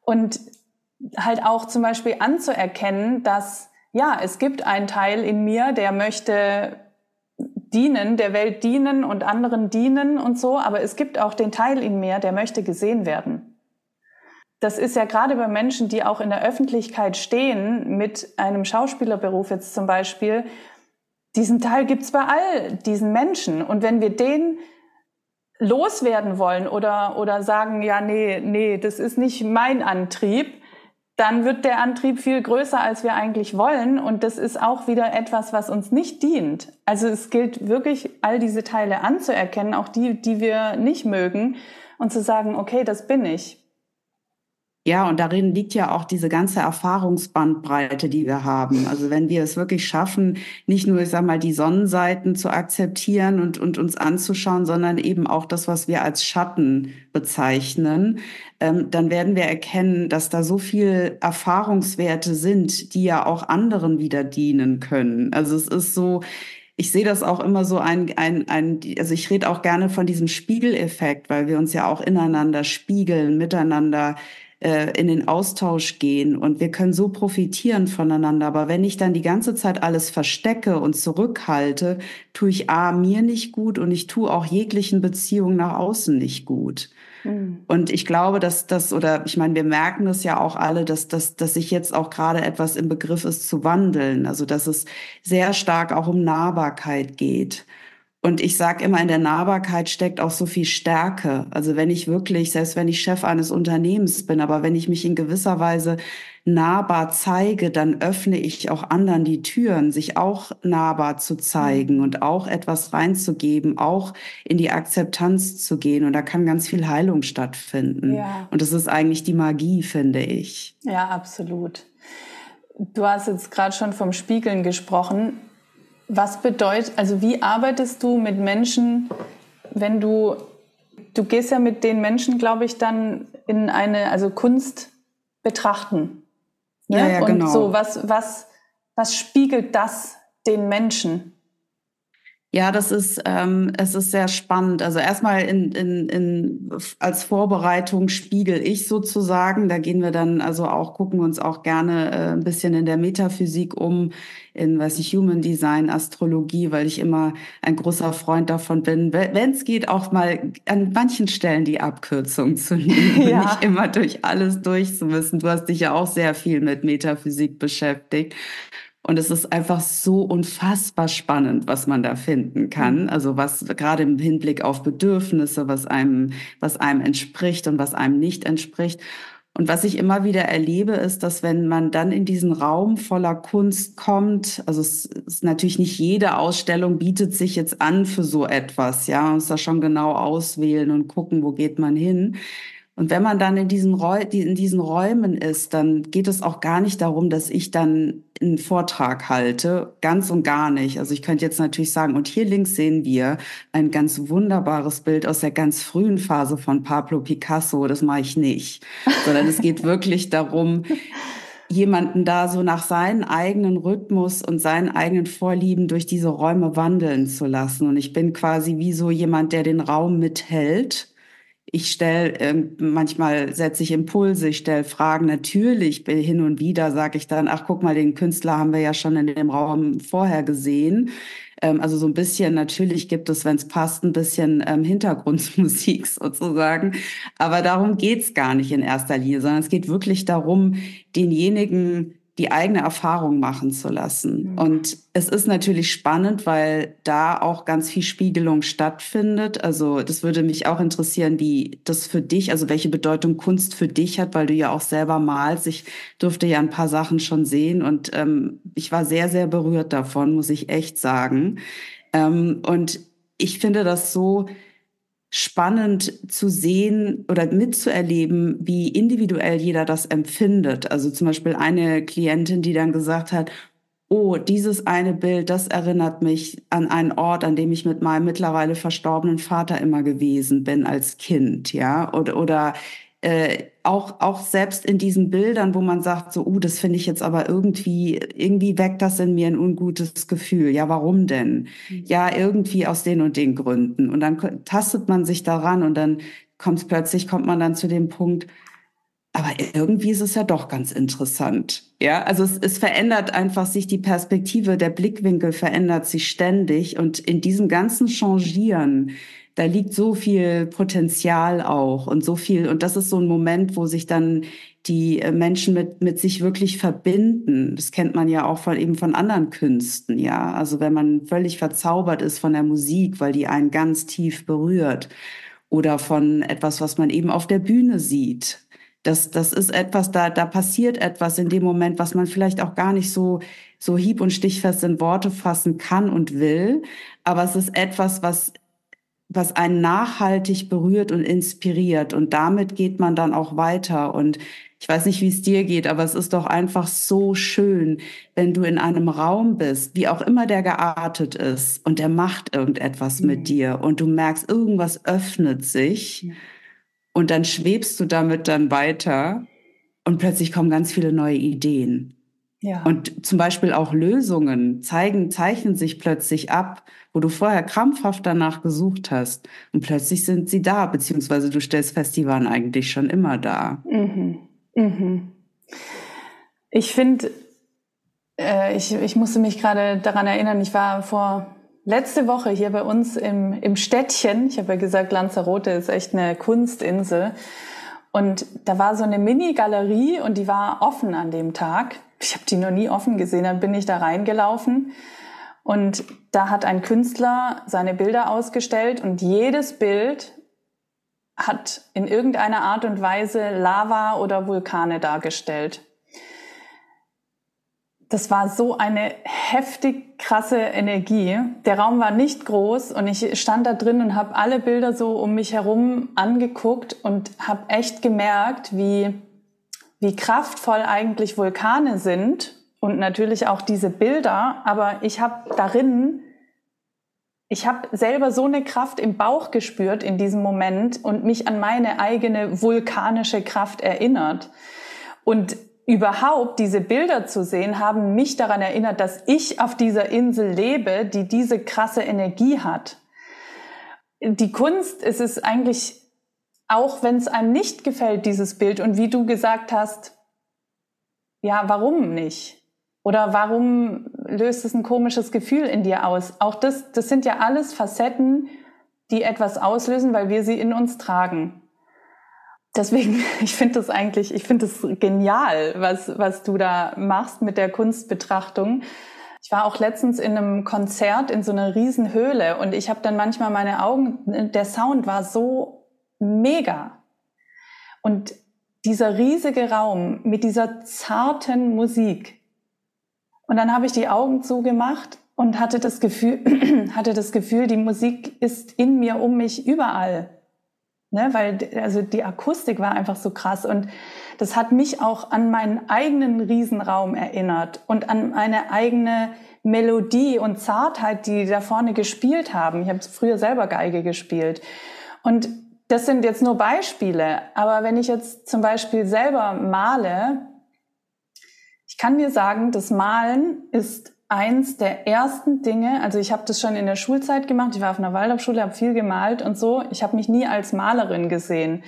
und halt auch zum Beispiel anzuerkennen, dass ja, es gibt einen Teil in mir, der möchte dienen, der Welt dienen und anderen dienen und so, aber es gibt auch den Teil in mir, der möchte gesehen werden das ist ja gerade bei Menschen, die auch in der Öffentlichkeit stehen, mit einem Schauspielerberuf jetzt zum Beispiel, diesen Teil gibt's bei all diesen Menschen. Und wenn wir den loswerden wollen oder, oder sagen, ja, nee, nee, das ist nicht mein Antrieb, dann wird der Antrieb viel größer, als wir eigentlich wollen. Und das ist auch wieder etwas, was uns nicht dient. Also es gilt wirklich, all diese Teile anzuerkennen, auch die, die wir nicht mögen, und zu sagen, okay, das bin ich. Ja, und darin liegt ja auch diese ganze Erfahrungsbandbreite, die wir haben. Also wenn wir es wirklich schaffen, nicht nur, ich sag mal, die Sonnenseiten zu akzeptieren und, und uns anzuschauen, sondern eben auch das, was wir als Schatten bezeichnen, ähm, dann werden wir erkennen, dass da so viel Erfahrungswerte sind, die ja auch anderen wieder dienen können. Also es ist so, ich sehe das auch immer so ein, ein, ein also ich rede auch gerne von diesem Spiegeleffekt, weil wir uns ja auch ineinander spiegeln, miteinander äh, in den Austausch gehen und wir können so profitieren voneinander. Aber wenn ich dann die ganze Zeit alles verstecke und zurückhalte, tue ich A, mir nicht gut und ich tue auch jeglichen Beziehungen nach außen nicht gut. Mhm. Und ich glaube, dass das, oder ich meine, wir merken das ja auch alle, dass, dass, dass sich jetzt auch gerade etwas im Begriff ist zu wandeln. Also dass es sehr stark auch um Nahbarkeit geht. Und ich sage immer, in der Nahbarkeit steckt auch so viel Stärke. Also wenn ich wirklich, selbst wenn ich Chef eines Unternehmens bin, aber wenn ich mich in gewisser Weise nahbar zeige, dann öffne ich auch anderen die Türen, sich auch nahbar zu zeigen und auch etwas reinzugeben, auch in die Akzeptanz zu gehen. Und da kann ganz viel Heilung stattfinden. Ja. Und das ist eigentlich die Magie, finde ich. Ja, absolut. Du hast jetzt gerade schon vom Spiegeln gesprochen. Was bedeutet, also wie arbeitest du mit Menschen, wenn du, du gehst ja mit den Menschen, glaube ich, dann in eine, also Kunst betrachten. Ne? Ja, ja, Und genau. so, was, was, was spiegelt das den Menschen? Ja, das ist, ähm, es ist sehr spannend. Also erstmal in, in, in, als Vorbereitung spiegel ich sozusagen. Da gehen wir dann also auch, gucken uns auch gerne äh, ein bisschen in der Metaphysik um, in, weiß ich, Human Design, Astrologie, weil ich immer ein großer Freund davon bin, wenn es geht, auch mal an manchen Stellen die Abkürzung zu nehmen ja. nicht immer durch alles durch zu müssen. Du hast dich ja auch sehr viel mit Metaphysik beschäftigt. Und es ist einfach so unfassbar spannend, was man da finden kann. Mhm. Also was gerade im Hinblick auf Bedürfnisse, was einem, was einem entspricht und was einem nicht entspricht. Und was ich immer wieder erlebe, ist, dass wenn man dann in diesen Raum voller Kunst kommt, also es ist natürlich nicht jede Ausstellung bietet sich jetzt an für so etwas, ja, man muss da schon genau auswählen und gucken, wo geht man hin. Und wenn man dann in diesen, Räu in diesen Räumen ist, dann geht es auch gar nicht darum, dass ich dann einen Vortrag halte. Ganz und gar nicht. Also ich könnte jetzt natürlich sagen, und hier links sehen wir ein ganz wunderbares Bild aus der ganz frühen Phase von Pablo Picasso. Das mache ich nicht. Sondern es geht wirklich darum, jemanden da so nach seinen eigenen Rhythmus und seinen eigenen Vorlieben durch diese Räume wandeln zu lassen. Und ich bin quasi wie so jemand, der den Raum mithält. Ich stelle, äh, manchmal setze ich Impulse, ich stelle Fragen. Natürlich hin und wieder sage ich dann, ach guck mal, den Künstler haben wir ja schon in dem Raum vorher gesehen. Ähm, also so ein bisschen, natürlich gibt es, wenn es passt, ein bisschen ähm, Hintergrundmusik sozusagen. Aber darum geht's gar nicht in erster Linie, sondern es geht wirklich darum, denjenigen die eigene Erfahrung machen zu lassen. Mhm. Und es ist natürlich spannend, weil da auch ganz viel Spiegelung stattfindet. Also das würde mich auch interessieren, wie das für dich, also welche Bedeutung Kunst für dich hat, weil du ja auch selber malst. Ich durfte ja ein paar Sachen schon sehen und ähm, ich war sehr, sehr berührt davon, muss ich echt sagen. Ähm, und ich finde das so spannend zu sehen oder mitzuerleben, wie individuell jeder das empfindet. Also zum Beispiel eine Klientin, die dann gesagt hat, oh, dieses eine Bild, das erinnert mich an einen Ort, an dem ich mit meinem mittlerweile verstorbenen Vater immer gewesen bin als Kind, ja, oder, oder äh, auch, auch selbst in diesen Bildern, wo man sagt, so, uh, das finde ich jetzt aber irgendwie, irgendwie weckt das in mir ein ungutes Gefühl. Ja, warum denn? Mhm. Ja, irgendwie aus den und den Gründen. Und dann tastet man sich daran und dann kommt plötzlich, kommt man dann zu dem Punkt, aber irgendwie ist es ja doch ganz interessant. Ja, also es, es verändert einfach sich die Perspektive, der Blickwinkel verändert sich ständig und in diesem ganzen Changieren da liegt so viel Potenzial auch und so viel. Und das ist so ein Moment, wo sich dann die äh, Menschen mit, mit sich wirklich verbinden. Das kennt man ja auch von, eben von anderen Künsten, ja. Also wenn man völlig verzaubert ist von der Musik, weil die einen ganz tief berührt oder von etwas, was man eben auf der Bühne sieht. Das, das ist etwas, da, da passiert etwas in dem Moment, was man vielleicht auch gar nicht so, so hieb- und stichfest in Worte fassen kann und will. Aber es ist etwas, was was einen nachhaltig berührt und inspiriert. Und damit geht man dann auch weiter. Und ich weiß nicht, wie es dir geht, aber es ist doch einfach so schön, wenn du in einem Raum bist, wie auch immer der geartet ist, und der macht irgendetwas mhm. mit dir und du merkst, irgendwas öffnet sich ja. und dann schwebst du damit dann weiter und plötzlich kommen ganz viele neue Ideen. Ja. Und zum Beispiel auch Lösungen zeigen, zeichnen sich plötzlich ab, wo du vorher krampfhaft danach gesucht hast. Und plötzlich sind sie da, beziehungsweise du stellst fest, die waren eigentlich schon immer da. Mhm. Mhm. Ich finde, äh, ich, ich musste mich gerade daran erinnern, ich war vor letzte Woche hier bei uns im, im Städtchen. Ich habe ja gesagt, Lanzarote ist echt eine Kunstinsel. Und da war so eine Mini-Galerie und die war offen an dem Tag ich habe die noch nie offen gesehen, dann bin ich da reingelaufen und da hat ein Künstler seine Bilder ausgestellt und jedes Bild hat in irgendeiner Art und Weise Lava oder Vulkane dargestellt. Das war so eine heftig krasse Energie. Der Raum war nicht groß und ich stand da drin und habe alle Bilder so um mich herum angeguckt und habe echt gemerkt, wie wie kraftvoll eigentlich Vulkane sind und natürlich auch diese Bilder, aber ich habe darin, ich habe selber so eine Kraft im Bauch gespürt in diesem Moment und mich an meine eigene vulkanische Kraft erinnert. Und überhaupt diese Bilder zu sehen, haben mich daran erinnert, dass ich auf dieser Insel lebe, die diese krasse Energie hat. Die Kunst, es ist eigentlich auch wenn es einem nicht gefällt, dieses Bild. Und wie du gesagt hast, ja, warum nicht? Oder warum löst es ein komisches Gefühl in dir aus? Auch das, das sind ja alles Facetten, die etwas auslösen, weil wir sie in uns tragen. Deswegen, ich finde das eigentlich, ich finde es genial, was, was du da machst mit der Kunstbetrachtung. Ich war auch letztens in einem Konzert in so einer riesen Höhle und ich habe dann manchmal meine Augen, der Sound war so mega. Und dieser riesige Raum mit dieser zarten Musik. Und dann habe ich die Augen zugemacht und hatte das Gefühl, hatte das Gefühl, die Musik ist in mir, um mich, überall. Ne, weil also die Akustik war einfach so krass und das hat mich auch an meinen eigenen Riesenraum erinnert und an meine eigene Melodie und Zartheit, die da vorne gespielt haben. Ich habe früher selber Geige gespielt und das sind jetzt nur Beispiele, aber wenn ich jetzt zum Beispiel selber male, Ich kann dir sagen, das Malen ist eins der ersten Dinge, also ich habe das schon in der Schulzeit gemacht, ich war auf einer Waldorfschule, habe viel gemalt und so. Ich habe mich nie als Malerin gesehen.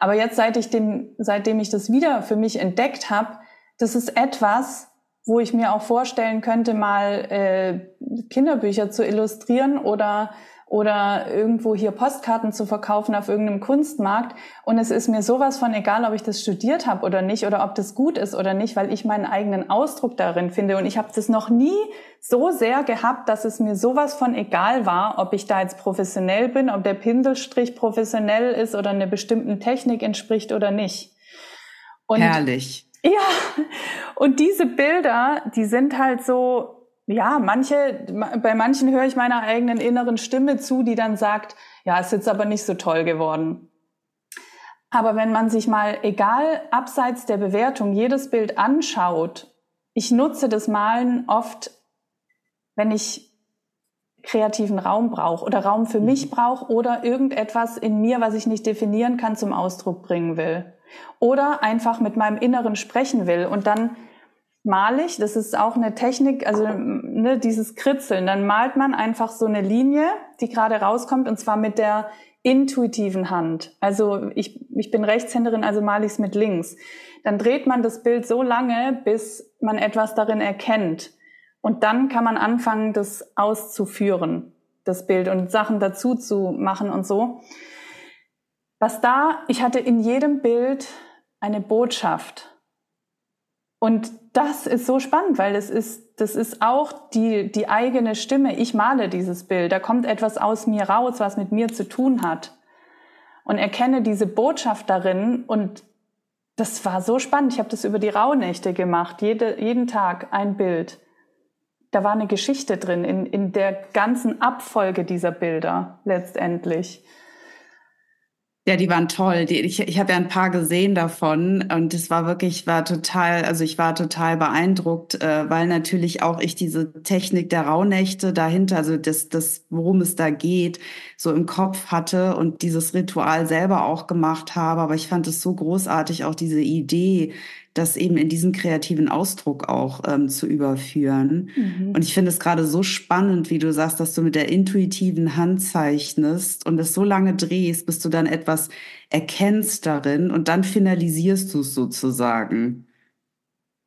Aber jetzt, seit ich dem, seitdem ich das wieder für mich entdeckt habe, das ist etwas, wo ich mir auch vorstellen könnte, mal äh, Kinderbücher zu illustrieren oder oder irgendwo hier Postkarten zu verkaufen auf irgendeinem Kunstmarkt. Und es ist mir sowas von egal, ob ich das studiert habe oder nicht oder ob das gut ist oder nicht, weil ich meinen eigenen Ausdruck darin finde. Und ich habe das noch nie so sehr gehabt, dass es mir sowas von egal war, ob ich da jetzt professionell bin, ob der Pinselstrich professionell ist oder einer bestimmten Technik entspricht oder nicht. Und Herrlich. Ja, und diese Bilder, die sind halt so, ja, manche, bei manchen höre ich meiner eigenen inneren Stimme zu, die dann sagt, ja, ist jetzt aber nicht so toll geworden. Aber wenn man sich mal, egal abseits der Bewertung, jedes Bild anschaut, ich nutze das Malen oft, wenn ich kreativen Raum brauche oder Raum für mich mhm. brauche oder irgendetwas in mir, was ich nicht definieren kann, zum Ausdruck bringen will. Oder einfach mit meinem Inneren sprechen will und dann malig. Das ist auch eine Technik, also ne, dieses Kritzeln. Dann malt man einfach so eine Linie, die gerade rauskommt, und zwar mit der intuitiven Hand. Also ich, ich bin Rechtshänderin, also male ich es mit links. Dann dreht man das Bild so lange, bis man etwas darin erkennt. Und dann kann man anfangen, das auszuführen, das Bild und Sachen dazu zu machen und so. Was da, ich hatte in jedem Bild eine Botschaft. Und das ist so spannend, weil das ist, das ist auch die, die eigene Stimme. Ich male dieses Bild. Da kommt etwas aus mir raus, was mit mir zu tun hat. Und erkenne diese Botschaft darin. Und das war so spannend. Ich habe das über die Rauhnächte gemacht. Jede, jeden Tag ein Bild. Da war eine Geschichte drin in, in der ganzen Abfolge dieser Bilder letztendlich. Ja, die waren toll. Die, ich ich habe ja ein paar gesehen davon und es war wirklich, war total, also ich war total beeindruckt, äh, weil natürlich auch ich diese Technik der Rauhnächte dahinter, also das, das, worum es da geht, so im Kopf hatte und dieses Ritual selber auch gemacht habe. Aber ich fand es so großartig, auch diese Idee, das eben in diesen kreativen Ausdruck auch ähm, zu überführen. Mhm. Und ich finde es gerade so spannend, wie du sagst, dass du mit der intuitiven Hand zeichnest und es so lange drehst, bis du dann etwas erkennst darin und dann finalisierst du es sozusagen.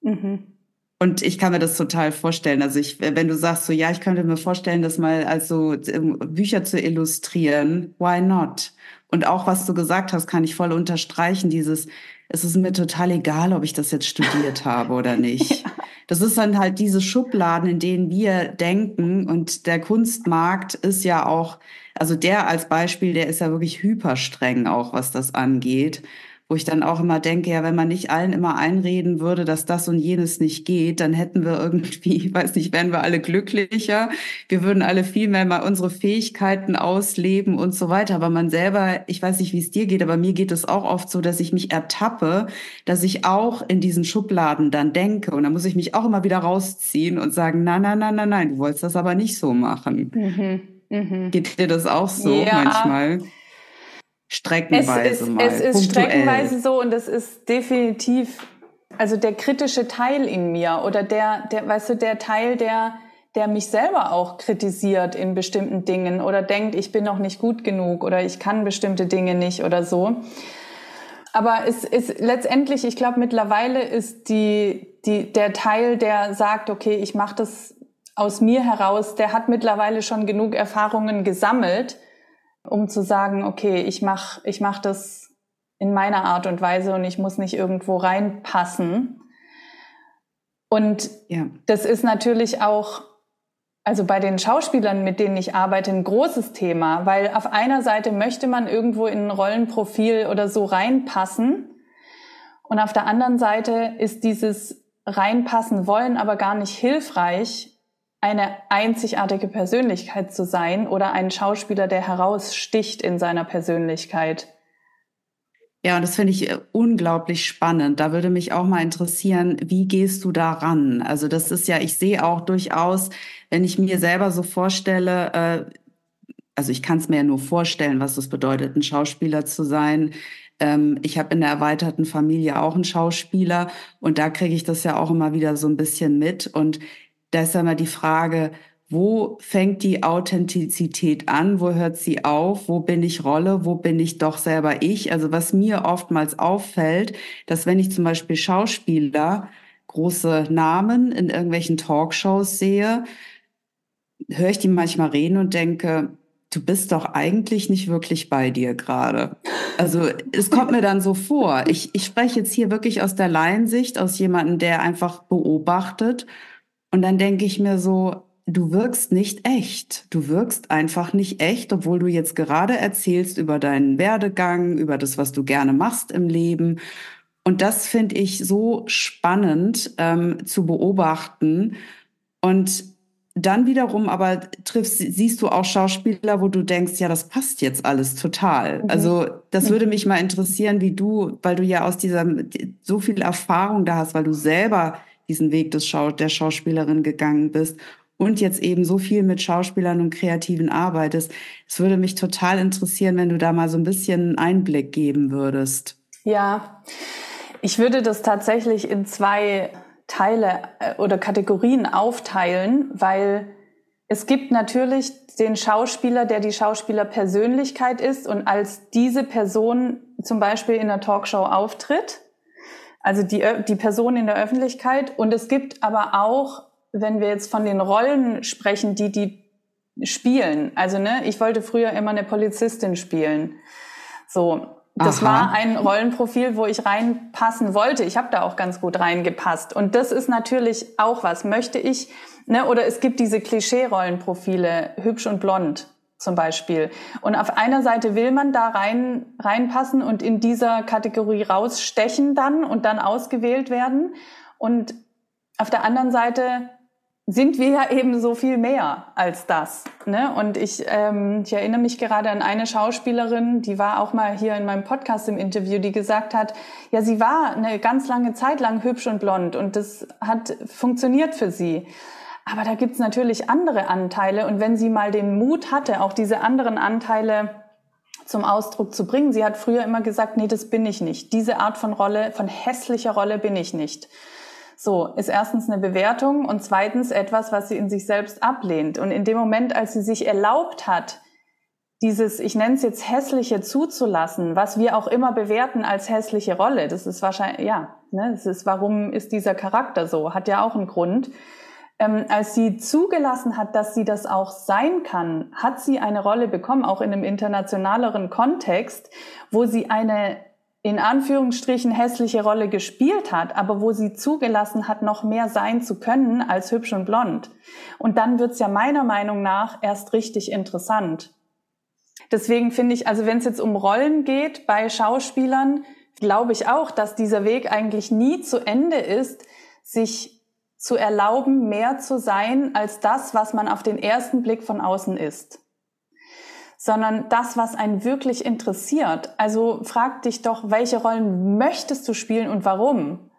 Mhm. Und ich kann mir das total vorstellen. Also ich, wenn du sagst so, ja, ich könnte mir vorstellen, das mal als so ähm, Bücher zu illustrieren, why not? Und auch was du gesagt hast, kann ich voll unterstreichen, dieses, es ist mir total egal, ob ich das jetzt studiert habe oder nicht. Ja. Das ist dann halt diese Schubladen, in denen wir denken. Und der Kunstmarkt ist ja auch, also der als Beispiel, der ist ja wirklich hyperstreng auch, was das angeht wo ich dann auch immer denke, ja, wenn man nicht allen immer einreden würde, dass das und jenes nicht geht, dann hätten wir irgendwie, weiß nicht, wären wir alle glücklicher. Wir würden alle viel mehr mal unsere Fähigkeiten ausleben und so weiter. Aber man selber, ich weiß nicht, wie es dir geht, aber mir geht es auch oft so, dass ich mich ertappe, dass ich auch in diesen Schubladen dann denke. Und dann muss ich mich auch immer wieder rausziehen und sagen, nein, nein, nein, nein, nein, du wolltest das aber nicht so machen. Mhm. Mhm. Geht dir das auch so ja. manchmal? Streckenweise es ist, mal. Es ist punktuell. streckenweise so und es ist definitiv, also der kritische Teil in mir oder der, der, weißt du, der Teil, der, der mich selber auch kritisiert in bestimmten Dingen oder denkt, ich bin noch nicht gut genug oder ich kann bestimmte Dinge nicht oder so. Aber es ist letztendlich, ich glaube, mittlerweile ist die, die, der Teil, der sagt, okay, ich mache das aus mir heraus, der hat mittlerweile schon genug Erfahrungen gesammelt, um zu sagen, okay, ich mache ich mach das in meiner Art und Weise und ich muss nicht irgendwo reinpassen. Und ja. das ist natürlich auch, also bei den Schauspielern, mit denen ich arbeite, ein großes Thema, weil auf einer Seite möchte man irgendwo in ein Rollenprofil oder so reinpassen und auf der anderen Seite ist dieses reinpassen wollen aber gar nicht hilfreich, eine einzigartige Persönlichkeit zu sein oder ein Schauspieler, der heraussticht in seiner Persönlichkeit. Ja, und das finde ich äh, unglaublich spannend. Da würde mich auch mal interessieren, wie gehst du daran? Also das ist ja, ich sehe auch durchaus, wenn ich mir selber so vorstelle, äh, also ich kann es mir ja nur vorstellen, was es bedeutet, ein Schauspieler zu sein. Ähm, ich habe in der erweiterten Familie auch einen Schauspieler und da kriege ich das ja auch immer wieder so ein bisschen mit. Und da ist immer die Frage, wo fängt die Authentizität an? Wo hört sie auf? Wo bin ich Rolle? Wo bin ich doch selber ich? Also was mir oftmals auffällt, dass wenn ich zum Beispiel Schauspieler, große Namen in irgendwelchen Talkshows sehe, höre ich die manchmal reden und denke, du bist doch eigentlich nicht wirklich bei dir gerade. Also es kommt mir dann so vor. Ich, ich spreche jetzt hier wirklich aus der Laiensicht, aus jemandem, der einfach beobachtet. Und dann denke ich mir so, du wirkst nicht echt. Du wirkst einfach nicht echt, obwohl du jetzt gerade erzählst über deinen Werdegang, über das, was du gerne machst im Leben. Und das finde ich so spannend ähm, zu beobachten. Und dann wiederum aber triffst, siehst du auch Schauspieler, wo du denkst, ja, das passt jetzt alles total. Mhm. Also das würde mich mal interessieren, wie du, weil du ja aus dieser so viel Erfahrung da hast, weil du selber diesen Weg des Schau der Schauspielerin gegangen bist und jetzt eben so viel mit Schauspielern und Kreativen arbeitest. Es würde mich total interessieren, wenn du da mal so ein bisschen Einblick geben würdest. Ja, ich würde das tatsächlich in zwei Teile äh, oder Kategorien aufteilen, weil es gibt natürlich den Schauspieler, der die Schauspielerpersönlichkeit ist und als diese Person zum Beispiel in der Talkshow auftritt, also die, die Person in der Öffentlichkeit. Und es gibt aber auch wenn wir jetzt von den Rollen sprechen, die die spielen. Also ne, ich wollte früher immer eine Polizistin spielen. So, das Aha. war ein Rollenprofil, wo ich reinpassen wollte. Ich habe da auch ganz gut reingepasst. Und das ist natürlich auch was. Möchte ich, ne, oder es gibt diese Klischee-Rollenprofile, hübsch und blond zum Beispiel. Und auf einer Seite will man da rein, reinpassen und in dieser Kategorie rausstechen dann und dann ausgewählt werden. Und auf der anderen Seite sind wir ja eben so viel mehr als das. Ne? Und ich, ähm, ich erinnere mich gerade an eine Schauspielerin, die war auch mal hier in meinem Podcast im Interview, die gesagt hat, ja, sie war eine ganz lange Zeit lang hübsch und blond und das hat funktioniert für sie. Aber da gibt's natürlich andere Anteile und wenn sie mal den Mut hatte, auch diese anderen Anteile zum Ausdruck zu bringen. Sie hat früher immer gesagt, nee, das bin ich nicht. Diese Art von Rolle, von hässlicher Rolle bin ich nicht. So, ist erstens eine Bewertung und zweitens etwas, was sie in sich selbst ablehnt. Und in dem Moment, als sie sich erlaubt hat, dieses, ich nenne es jetzt hässliche zuzulassen, was wir auch immer bewerten als hässliche Rolle, das ist wahrscheinlich, ja, ne, das ist, warum ist dieser Charakter so, hat ja auch einen Grund. Ähm, als sie zugelassen hat, dass sie das auch sein kann, hat sie eine Rolle bekommen, auch in einem internationaleren Kontext, wo sie eine in Anführungsstrichen hässliche Rolle gespielt hat, aber wo sie zugelassen hat, noch mehr sein zu können als hübsch und blond. Und dann wird's ja meiner Meinung nach erst richtig interessant. Deswegen finde ich, also wenn es jetzt um Rollen geht bei Schauspielern, glaube ich auch, dass dieser Weg eigentlich nie zu Ende ist, sich zu erlauben, mehr zu sein als das, was man auf den ersten Blick von außen ist sondern das, was einen wirklich interessiert. Also frag dich doch, welche Rollen möchtest du spielen und warum?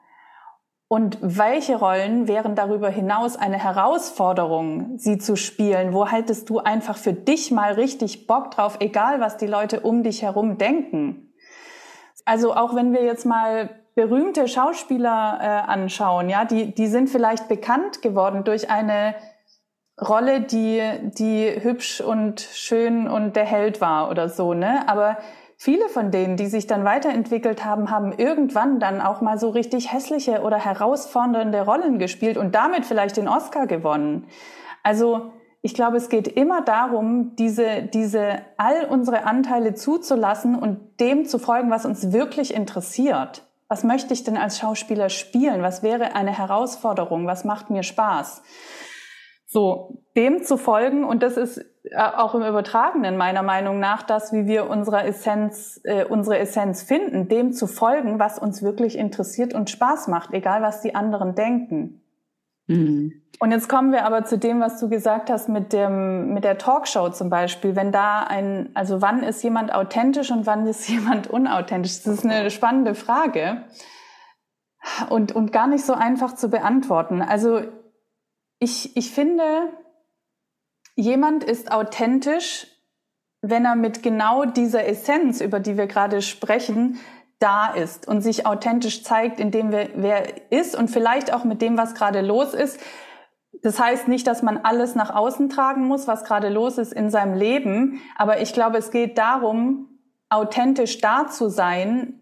Und welche Rollen wären darüber hinaus eine Herausforderung, sie zu spielen? Wo haltest du einfach für dich mal richtig Bock drauf, egal was die Leute um dich herum denken? Also auch wenn wir jetzt mal berühmte Schauspieler äh, anschauen, ja, die, die sind vielleicht bekannt geworden durch eine Rolle, die, die hübsch und schön und der Held war oder so, ne? Aber viele von denen, die sich dann weiterentwickelt haben, haben irgendwann dann auch mal so richtig hässliche oder herausfordernde Rollen gespielt und damit vielleicht den Oscar gewonnen. Also, ich glaube, es geht immer darum, diese, diese, all unsere Anteile zuzulassen und dem zu folgen, was uns wirklich interessiert. Was möchte ich denn als Schauspieler spielen? Was wäre eine Herausforderung? Was macht mir Spaß? So, dem zu folgen, und das ist äh, auch im Übertragenen meiner Meinung nach das, wie wir unsere Essenz, äh, unsere Essenz finden, dem zu folgen, was uns wirklich interessiert und Spaß macht, egal was die anderen denken. Mhm. Und jetzt kommen wir aber zu dem, was du gesagt hast mit dem, mit der Talkshow zum Beispiel. Wenn da ein, also wann ist jemand authentisch und wann ist jemand unauthentisch? Das ist eine spannende Frage und, und gar nicht so einfach zu beantworten. Also ich, ich finde, jemand ist authentisch, wenn er mit genau dieser Essenz, über die wir gerade sprechen, da ist und sich authentisch zeigt, indem wir, wer ist und vielleicht auch mit dem, was gerade los ist. Das heißt nicht, dass man alles nach außen tragen muss, was gerade los ist in seinem Leben. Aber ich glaube, es geht darum, authentisch da zu sein,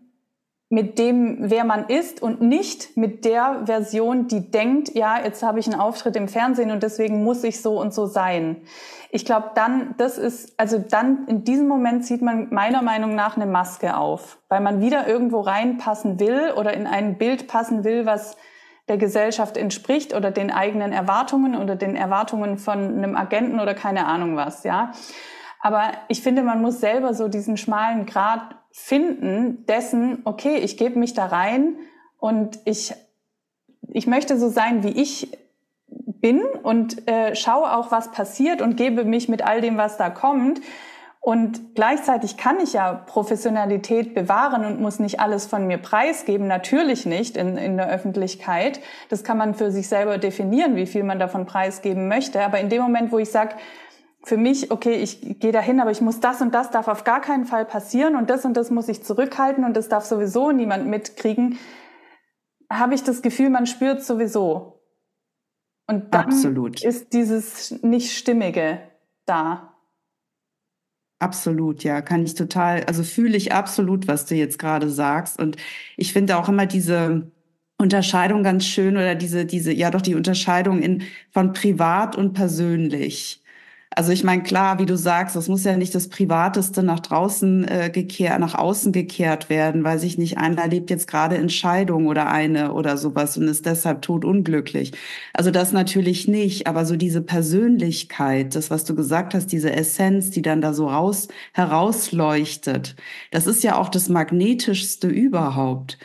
mit dem, wer man ist und nicht mit der Version, die denkt, ja, jetzt habe ich einen Auftritt im Fernsehen und deswegen muss ich so und so sein. Ich glaube, dann, das ist, also dann in diesem Moment zieht man meiner Meinung nach eine Maske auf, weil man wieder irgendwo reinpassen will oder in ein Bild passen will, was der Gesellschaft entspricht oder den eigenen Erwartungen oder den Erwartungen von einem Agenten oder keine Ahnung was, ja. Aber ich finde, man muss selber so diesen schmalen Grad finden dessen, okay, ich gebe mich da rein und ich, ich möchte so sein, wie ich bin und äh, schaue auch, was passiert und gebe mich mit all dem, was da kommt. Und gleichzeitig kann ich ja Professionalität bewahren und muss nicht alles von mir preisgeben, natürlich nicht in, in der Öffentlichkeit. Das kann man für sich selber definieren, wie viel man davon preisgeben möchte. Aber in dem Moment, wo ich sage, für mich, okay, ich gehe dahin, aber ich muss das und das darf auf gar keinen Fall passieren und das und das muss ich zurückhalten und das darf sowieso niemand mitkriegen, habe ich das Gefühl, man spürt sowieso. Und dann Absolut. ist dieses nicht Stimmige da. Absolut, ja, kann ich total, also fühle ich absolut, was du jetzt gerade sagst. Und ich finde auch immer diese Unterscheidung ganz schön oder diese, diese, ja doch die Unterscheidung in von privat und persönlich. Also ich meine, klar, wie du sagst, das muss ja nicht das Privateste nach draußen äh, gekehrt, nach außen gekehrt werden, weil sich nicht einer lebt jetzt gerade in Scheidung oder eine oder sowas und ist deshalb totunglücklich. Also das natürlich nicht, aber so diese Persönlichkeit, das, was du gesagt hast, diese Essenz, die dann da so raus, herausleuchtet, das ist ja auch das Magnetischste überhaupt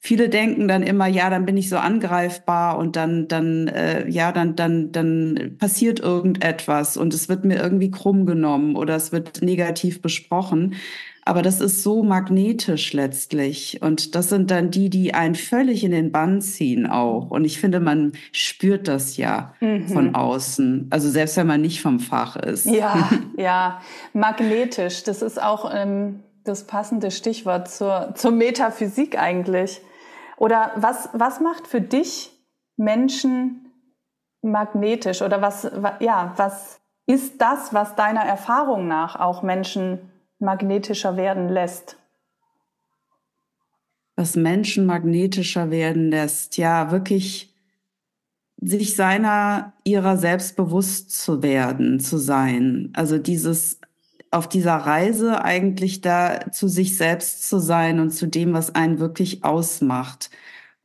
viele denken dann immer, ja, dann bin ich so angreifbar und dann, dann, äh, ja, dann, dann, dann passiert irgendetwas und es wird mir irgendwie krumm genommen oder es wird negativ besprochen. Aber das ist so magnetisch letztlich. Und das sind dann die, die einen völlig in den Bann ziehen auch. Und ich finde, man spürt das ja mhm. von außen. Also selbst wenn man nicht vom Fach ist. Ja, ja, magnetisch. Das ist auch ähm, das passende Stichwort zur, zur Metaphysik eigentlich. Oder was, was macht für dich Menschen magnetisch? Oder was, ja, was ist das, was deiner Erfahrung nach auch Menschen magnetischer werden lässt? Was Menschen magnetischer werden lässt, ja, wirklich sich seiner, ihrer selbst bewusst zu werden, zu sein. Also dieses auf dieser Reise eigentlich da zu sich selbst zu sein und zu dem, was einen wirklich ausmacht.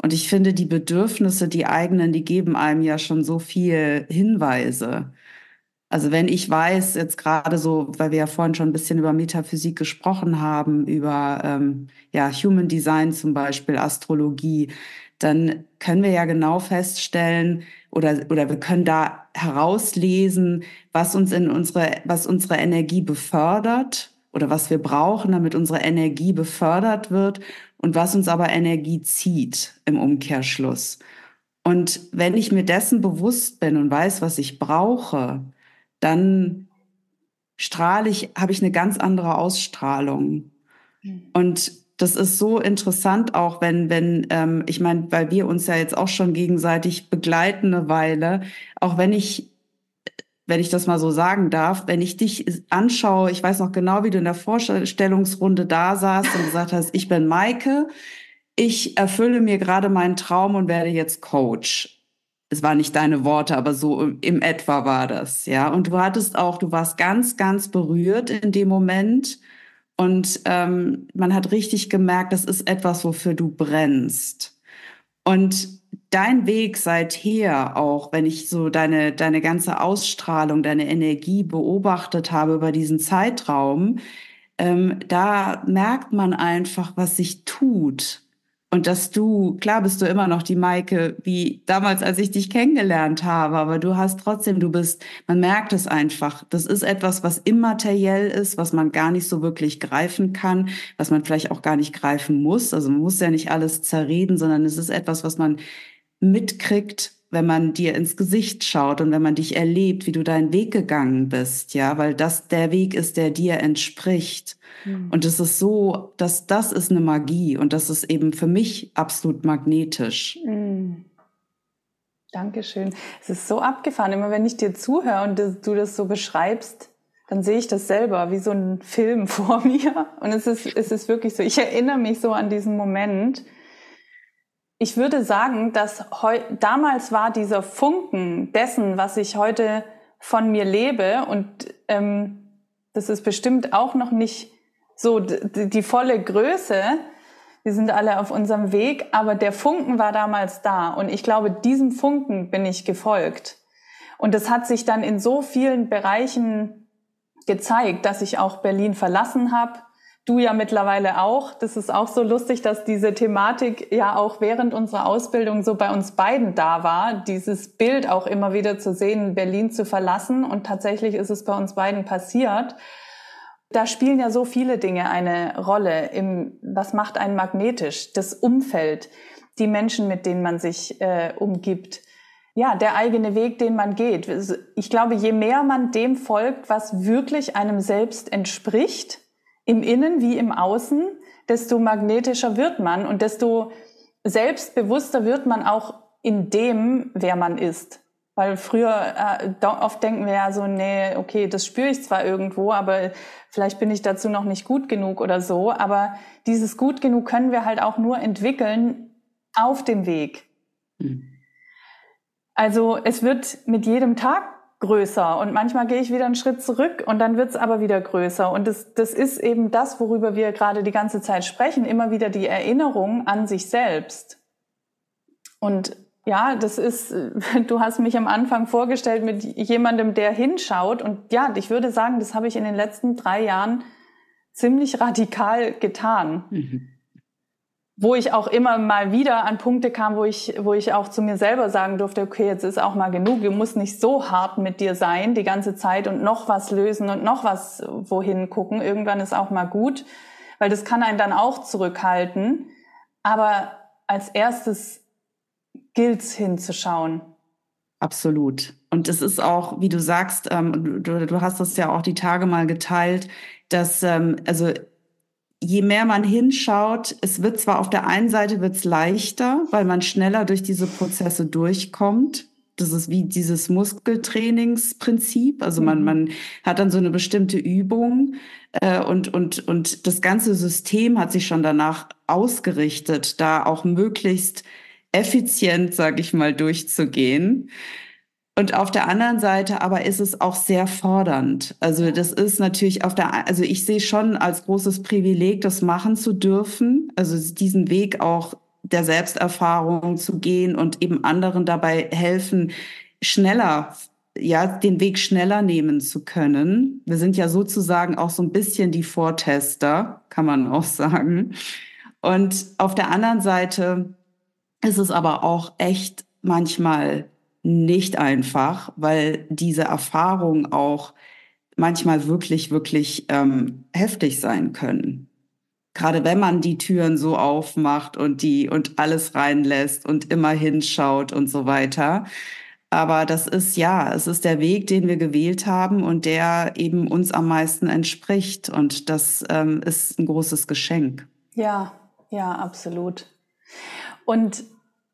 Und ich finde, die Bedürfnisse, die eigenen, die geben einem ja schon so viel Hinweise. Also wenn ich weiß, jetzt gerade so, weil wir ja vorhin schon ein bisschen über Metaphysik gesprochen haben, über ähm, ja, Human Design zum Beispiel, Astrologie, dann können wir ja genau feststellen oder, oder wir können da herauslesen, was uns in unsere, was unsere Energie befördert oder was wir brauchen, damit unsere Energie befördert wird und was uns aber Energie zieht im Umkehrschluss. Und wenn ich mir dessen bewusst bin und weiß, was ich brauche, dann strahle ich, habe ich eine ganz andere Ausstrahlung. Mhm. Und das ist so interessant auch, wenn, wenn, ähm, ich meine, weil wir uns ja jetzt auch schon gegenseitig begleiten eine Weile, auch wenn ich, wenn ich das mal so sagen darf, wenn ich dich anschaue, ich weiß noch genau, wie du in der Vorstellungsrunde da saßt und gesagt hast, ich bin Maike, ich erfülle mir gerade meinen Traum und werde jetzt Coach. Es waren nicht deine Worte, aber so im etwa war das, ja. Und du hattest auch, du warst ganz, ganz berührt in dem Moment und ähm, man hat richtig gemerkt, das ist etwas, wofür du brennst. Und dein Weg seither auch, wenn ich so deine, deine ganze Ausstrahlung, deine Energie beobachtet habe über diesen Zeitraum, ähm, da merkt man einfach, was sich tut. Und dass du, klar bist du immer noch die Maike, wie damals, als ich dich kennengelernt habe, aber du hast trotzdem, du bist, man merkt es einfach. Das ist etwas, was immateriell ist, was man gar nicht so wirklich greifen kann, was man vielleicht auch gar nicht greifen muss. Also man muss ja nicht alles zerreden, sondern es ist etwas, was man mitkriegt, wenn man dir ins Gesicht schaut und wenn man dich erlebt, wie du deinen Weg gegangen bist, ja, weil das der Weg ist, der dir entspricht. Mhm. Und es ist so, dass das ist eine Magie und das ist eben für mich absolut magnetisch. Mhm. Dankeschön. Es ist so abgefahren. Immer wenn ich dir zuhöre und du das so beschreibst, dann sehe ich das selber wie so ein Film vor mir. Und es ist, es ist wirklich so. Ich erinnere mich so an diesen Moment. Ich würde sagen, dass damals war dieser Funken dessen, was ich heute von mir lebe. Und ähm, das ist bestimmt auch noch nicht so die, die volle Größe. Wir sind alle auf unserem Weg, aber der Funken war damals da. Und ich glaube, diesem Funken bin ich gefolgt. Und das hat sich dann in so vielen Bereichen gezeigt, dass ich auch Berlin verlassen habe. Du ja mittlerweile auch. Das ist auch so lustig, dass diese Thematik ja auch während unserer Ausbildung so bei uns beiden da war. Dieses Bild auch immer wieder zu sehen, Berlin zu verlassen. Und tatsächlich ist es bei uns beiden passiert da spielen ja so viele Dinge eine Rolle. Im, was macht einen magnetisch? Das Umfeld, die Menschen, mit denen man sich äh, umgibt. Ja, der eigene Weg, den man geht. Ich glaube, je mehr man dem folgt, was wirklich einem selbst entspricht, im Innen wie im Außen, desto magnetischer wird man und desto selbstbewusster wird man auch in dem, wer man ist. Weil früher, äh, oft denken wir ja so, nee, okay, das spüre ich zwar irgendwo, aber vielleicht bin ich dazu noch nicht gut genug oder so. Aber dieses gut genug können wir halt auch nur entwickeln auf dem Weg. Mhm. Also es wird mit jedem Tag größer und manchmal gehe ich wieder einen Schritt zurück und dann wird es aber wieder größer. Und das, das ist eben das, worüber wir gerade die ganze Zeit sprechen, immer wieder die Erinnerung an sich selbst. Und ja, das ist, du hast mich am Anfang vorgestellt mit jemandem, der hinschaut. Und ja, ich würde sagen, das habe ich in den letzten drei Jahren ziemlich radikal getan. Mhm. Wo ich auch immer mal wieder an Punkte kam, wo ich, wo ich auch zu mir selber sagen durfte, okay, jetzt ist auch mal genug, du musst nicht so hart mit dir sein die ganze Zeit und noch was lösen und noch was wohin gucken. Irgendwann ist auch mal gut, weil das kann einen dann auch zurückhalten. Aber als erstes gilt's hinzuschauen. Absolut. Und es ist auch, wie du sagst, ähm, du, du hast das ja auch die Tage mal geteilt, dass ähm, also je mehr man hinschaut, es wird zwar auf der einen Seite wird's leichter, weil man schneller durch diese Prozesse durchkommt. Das ist wie dieses Muskeltrainingsprinzip. Also man, mhm. man hat dann so eine bestimmte Übung äh, und, und, und das ganze System hat sich schon danach ausgerichtet, da auch möglichst effizient, sage ich mal, durchzugehen. Und auf der anderen Seite aber ist es auch sehr fordernd. Also das ist natürlich auf der, also ich sehe schon als großes Privileg, das machen zu dürfen. Also diesen Weg auch der Selbsterfahrung zu gehen und eben anderen dabei helfen, schneller, ja, den Weg schneller nehmen zu können. Wir sind ja sozusagen auch so ein bisschen die Vortester, kann man auch sagen. Und auf der anderen Seite ist es aber auch echt manchmal nicht einfach, weil diese Erfahrungen auch manchmal wirklich, wirklich ähm, heftig sein können. Gerade wenn man die Türen so aufmacht und die und alles reinlässt und immer hinschaut und so weiter. Aber das ist ja, es ist der Weg, den wir gewählt haben und der eben uns am meisten entspricht. Und das ähm, ist ein großes Geschenk. Ja, ja, absolut. Und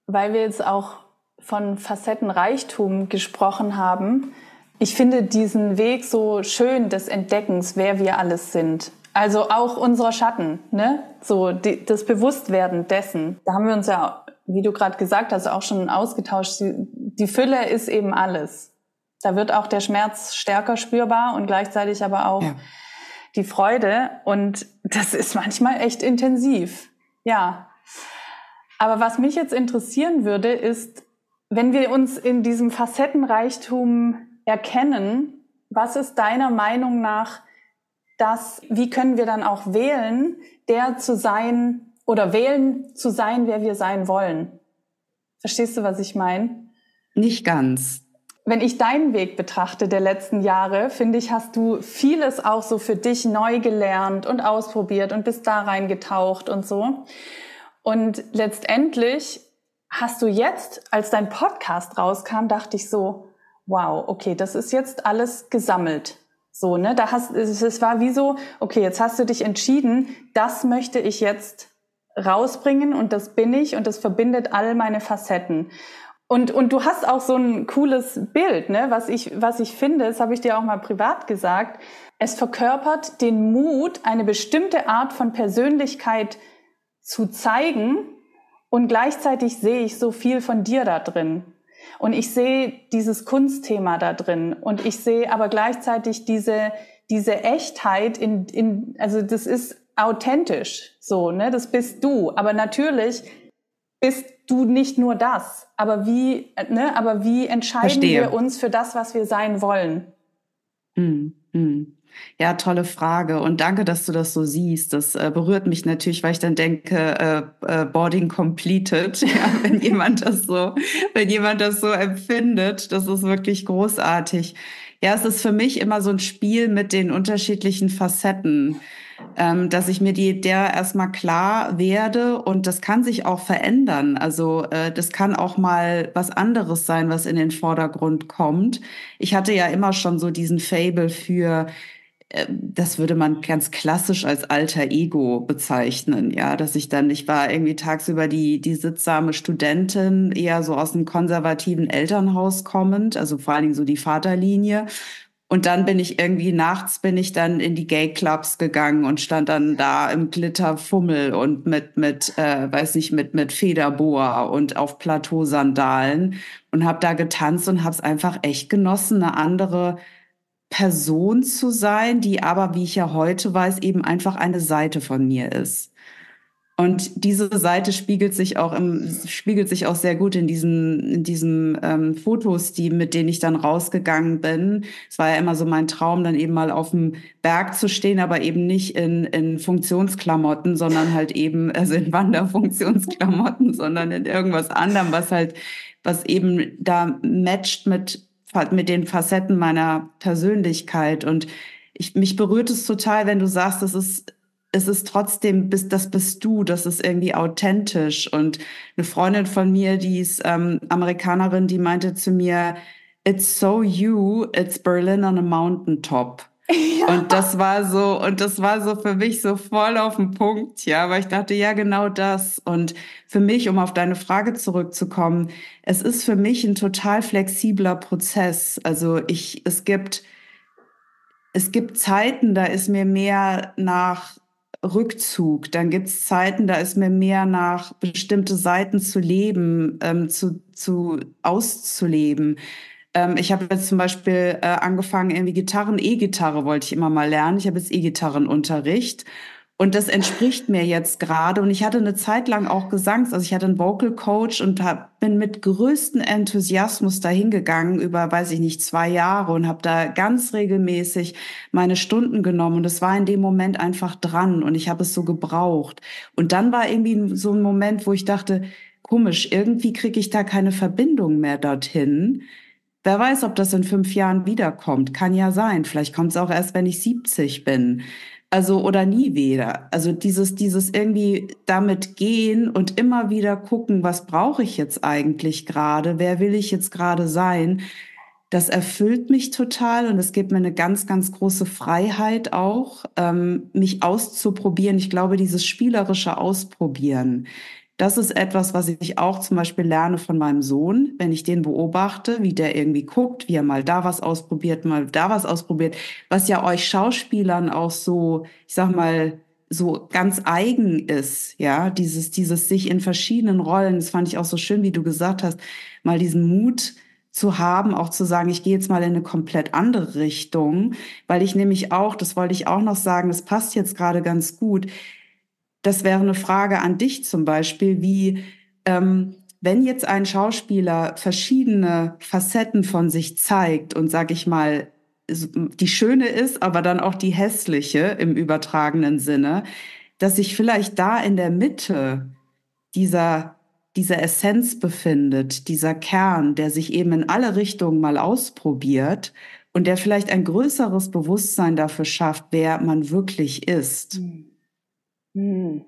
weil wir jetzt auch von Facettenreichtum gesprochen haben, ich finde diesen Weg so schön des Entdeckens, wer wir alles sind. Also auch unserer Schatten, ne? So die, das Bewusstwerden dessen. Da haben wir uns ja, wie du gerade gesagt hast, auch schon ausgetauscht. Die, die Fülle ist eben alles. Da wird auch der Schmerz stärker spürbar und gleichzeitig aber auch ja. die Freude. Und das ist manchmal echt intensiv. Ja, aber was mich jetzt interessieren würde, ist, wenn wir uns in diesem Facettenreichtum erkennen, was ist deiner Meinung nach das, wie können wir dann auch wählen, der zu sein oder wählen zu sein, wer wir sein wollen? Verstehst du, was ich meine? Nicht ganz. Wenn ich deinen Weg betrachte der letzten Jahre, finde ich, hast du vieles auch so für dich neu gelernt und ausprobiert und bist da reingetaucht und so. Und letztendlich hast du jetzt, als dein Podcast rauskam, dachte ich so, wow, okay, das ist jetzt alles gesammelt. So, ne, da hast, es war wie so, okay, jetzt hast du dich entschieden, das möchte ich jetzt rausbringen und das bin ich und das verbindet all meine Facetten. Und, und du hast auch so ein cooles Bild, ne? was, ich, was ich finde, das habe ich dir auch mal privat gesagt, es verkörpert den Mut, eine bestimmte Art von Persönlichkeit zu zeigen und gleichzeitig sehe ich so viel von dir da drin. Und ich sehe dieses Kunstthema da drin und ich sehe aber gleichzeitig diese, diese Echtheit in, in, also das ist authentisch, so, ne, das bist du. Aber natürlich bist du nicht nur das. Aber wie, ne, aber wie entscheiden Verstehe. wir uns für das, was wir sein wollen? Mm, mm. Ja, tolle Frage und danke, dass du das so siehst. Das äh, berührt mich natürlich, weil ich dann denke, äh, äh, Boarding completed. Ja, wenn jemand das so, wenn jemand das so empfindet, das ist wirklich großartig. Ja, es ist für mich immer so ein Spiel mit den unterschiedlichen Facetten ähm, dass ich mir die der erstmal klar werde und das kann sich auch verändern. Also äh, das kann auch mal was anderes sein, was in den Vordergrund kommt. Ich hatte ja immer schon so diesen Fable für das würde man ganz klassisch als alter Ego bezeichnen, ja, dass ich dann, ich war irgendwie tagsüber die, die sittsame Studentin, eher so aus einem konservativen Elternhaus kommend, also vor allen Dingen so die Vaterlinie. Und dann bin ich irgendwie nachts bin ich dann in die Gay Clubs gegangen und stand dann da im Glitterfummel und mit mit äh, weiß nicht mit mit Federboa und auf Plateausandalen und habe da getanzt und habe es einfach echt genossen, eine andere Person zu sein, die aber wie ich ja heute weiß eben einfach eine Seite von mir ist. Und diese Seite spiegelt sich auch im, spiegelt sich auch sehr gut in diesen, in diesen ähm, Fotos, die, mit denen ich dann rausgegangen bin. Es war ja immer so mein Traum, dann eben mal auf dem Berg zu stehen, aber eben nicht in, in Funktionsklamotten, sondern halt eben, also in Wanderfunktionsklamotten, sondern in irgendwas anderem, was halt, was eben da matcht mit, mit den Facetten meiner Persönlichkeit. Und ich, mich berührt es total, wenn du sagst, das ist es ist trotzdem, das bist du, das ist irgendwie authentisch. Und eine Freundin von mir, die ist ähm, Amerikanerin, die meinte zu mir, it's so you, it's Berlin on a mountaintop. Und das war so, und das war so für mich so voll auf den Punkt, ja, weil ich dachte, ja, genau das. Und für mich, um auf deine Frage zurückzukommen, es ist für mich ein total flexibler Prozess. Also ich, es gibt, es gibt Zeiten, da ist mir mehr nach Rückzug. Dann gibt es Zeiten, da ist mir mehr nach bestimmte Seiten zu leben, ähm, zu, zu auszuleben. Ähm, ich habe jetzt zum Beispiel äh, angefangen, irgendwie Gitarren, E-Gitarre wollte ich immer mal lernen. Ich habe jetzt E-Gitarrenunterricht und das entspricht mir jetzt gerade. Und ich hatte eine Zeit lang auch Gesangs, also ich hatte einen Vocal Coach und hab, bin mit größten Enthusiasmus dahingegangen über, weiß ich nicht, zwei Jahre und habe da ganz regelmäßig meine Stunden genommen. Und es war in dem Moment einfach dran und ich habe es so gebraucht. Und dann war irgendwie so ein Moment, wo ich dachte, komisch, irgendwie kriege ich da keine Verbindung mehr dorthin. Wer weiß, ob das in fünf Jahren wiederkommt. Kann ja sein. Vielleicht kommt es auch erst, wenn ich 70 bin. Also oder nie wieder. Also dieses, dieses irgendwie damit gehen und immer wieder gucken, was brauche ich jetzt eigentlich gerade? Wer will ich jetzt gerade sein? Das erfüllt mich total und es gibt mir eine ganz, ganz große Freiheit auch, ähm, mich auszuprobieren. Ich glaube, dieses spielerische Ausprobieren, das ist etwas, was ich auch zum Beispiel lerne von meinem Sohn, wenn ich den beobachte, wie der irgendwie guckt, wie er mal da was ausprobiert, mal da was ausprobiert, was ja euch Schauspielern auch so, ich sag mal, so ganz eigen ist, ja, dieses, dieses sich in verschiedenen Rollen, das fand ich auch so schön, wie du gesagt hast, mal diesen Mut zu haben, auch zu sagen, ich gehe jetzt mal in eine komplett andere Richtung, weil ich nämlich auch, das wollte ich auch noch sagen, das passt jetzt gerade ganz gut, das wäre eine Frage an dich zum Beispiel, wie ähm, wenn jetzt ein Schauspieler verschiedene Facetten von sich zeigt und sag ich mal, die schöne ist, aber dann auch die hässliche im übertragenen Sinne, dass sich vielleicht da in der Mitte dieser dieser Essenz befindet, dieser Kern, der sich eben in alle Richtungen mal ausprobiert und der vielleicht ein größeres Bewusstsein dafür schafft, wer man wirklich ist. Mhm. Hm.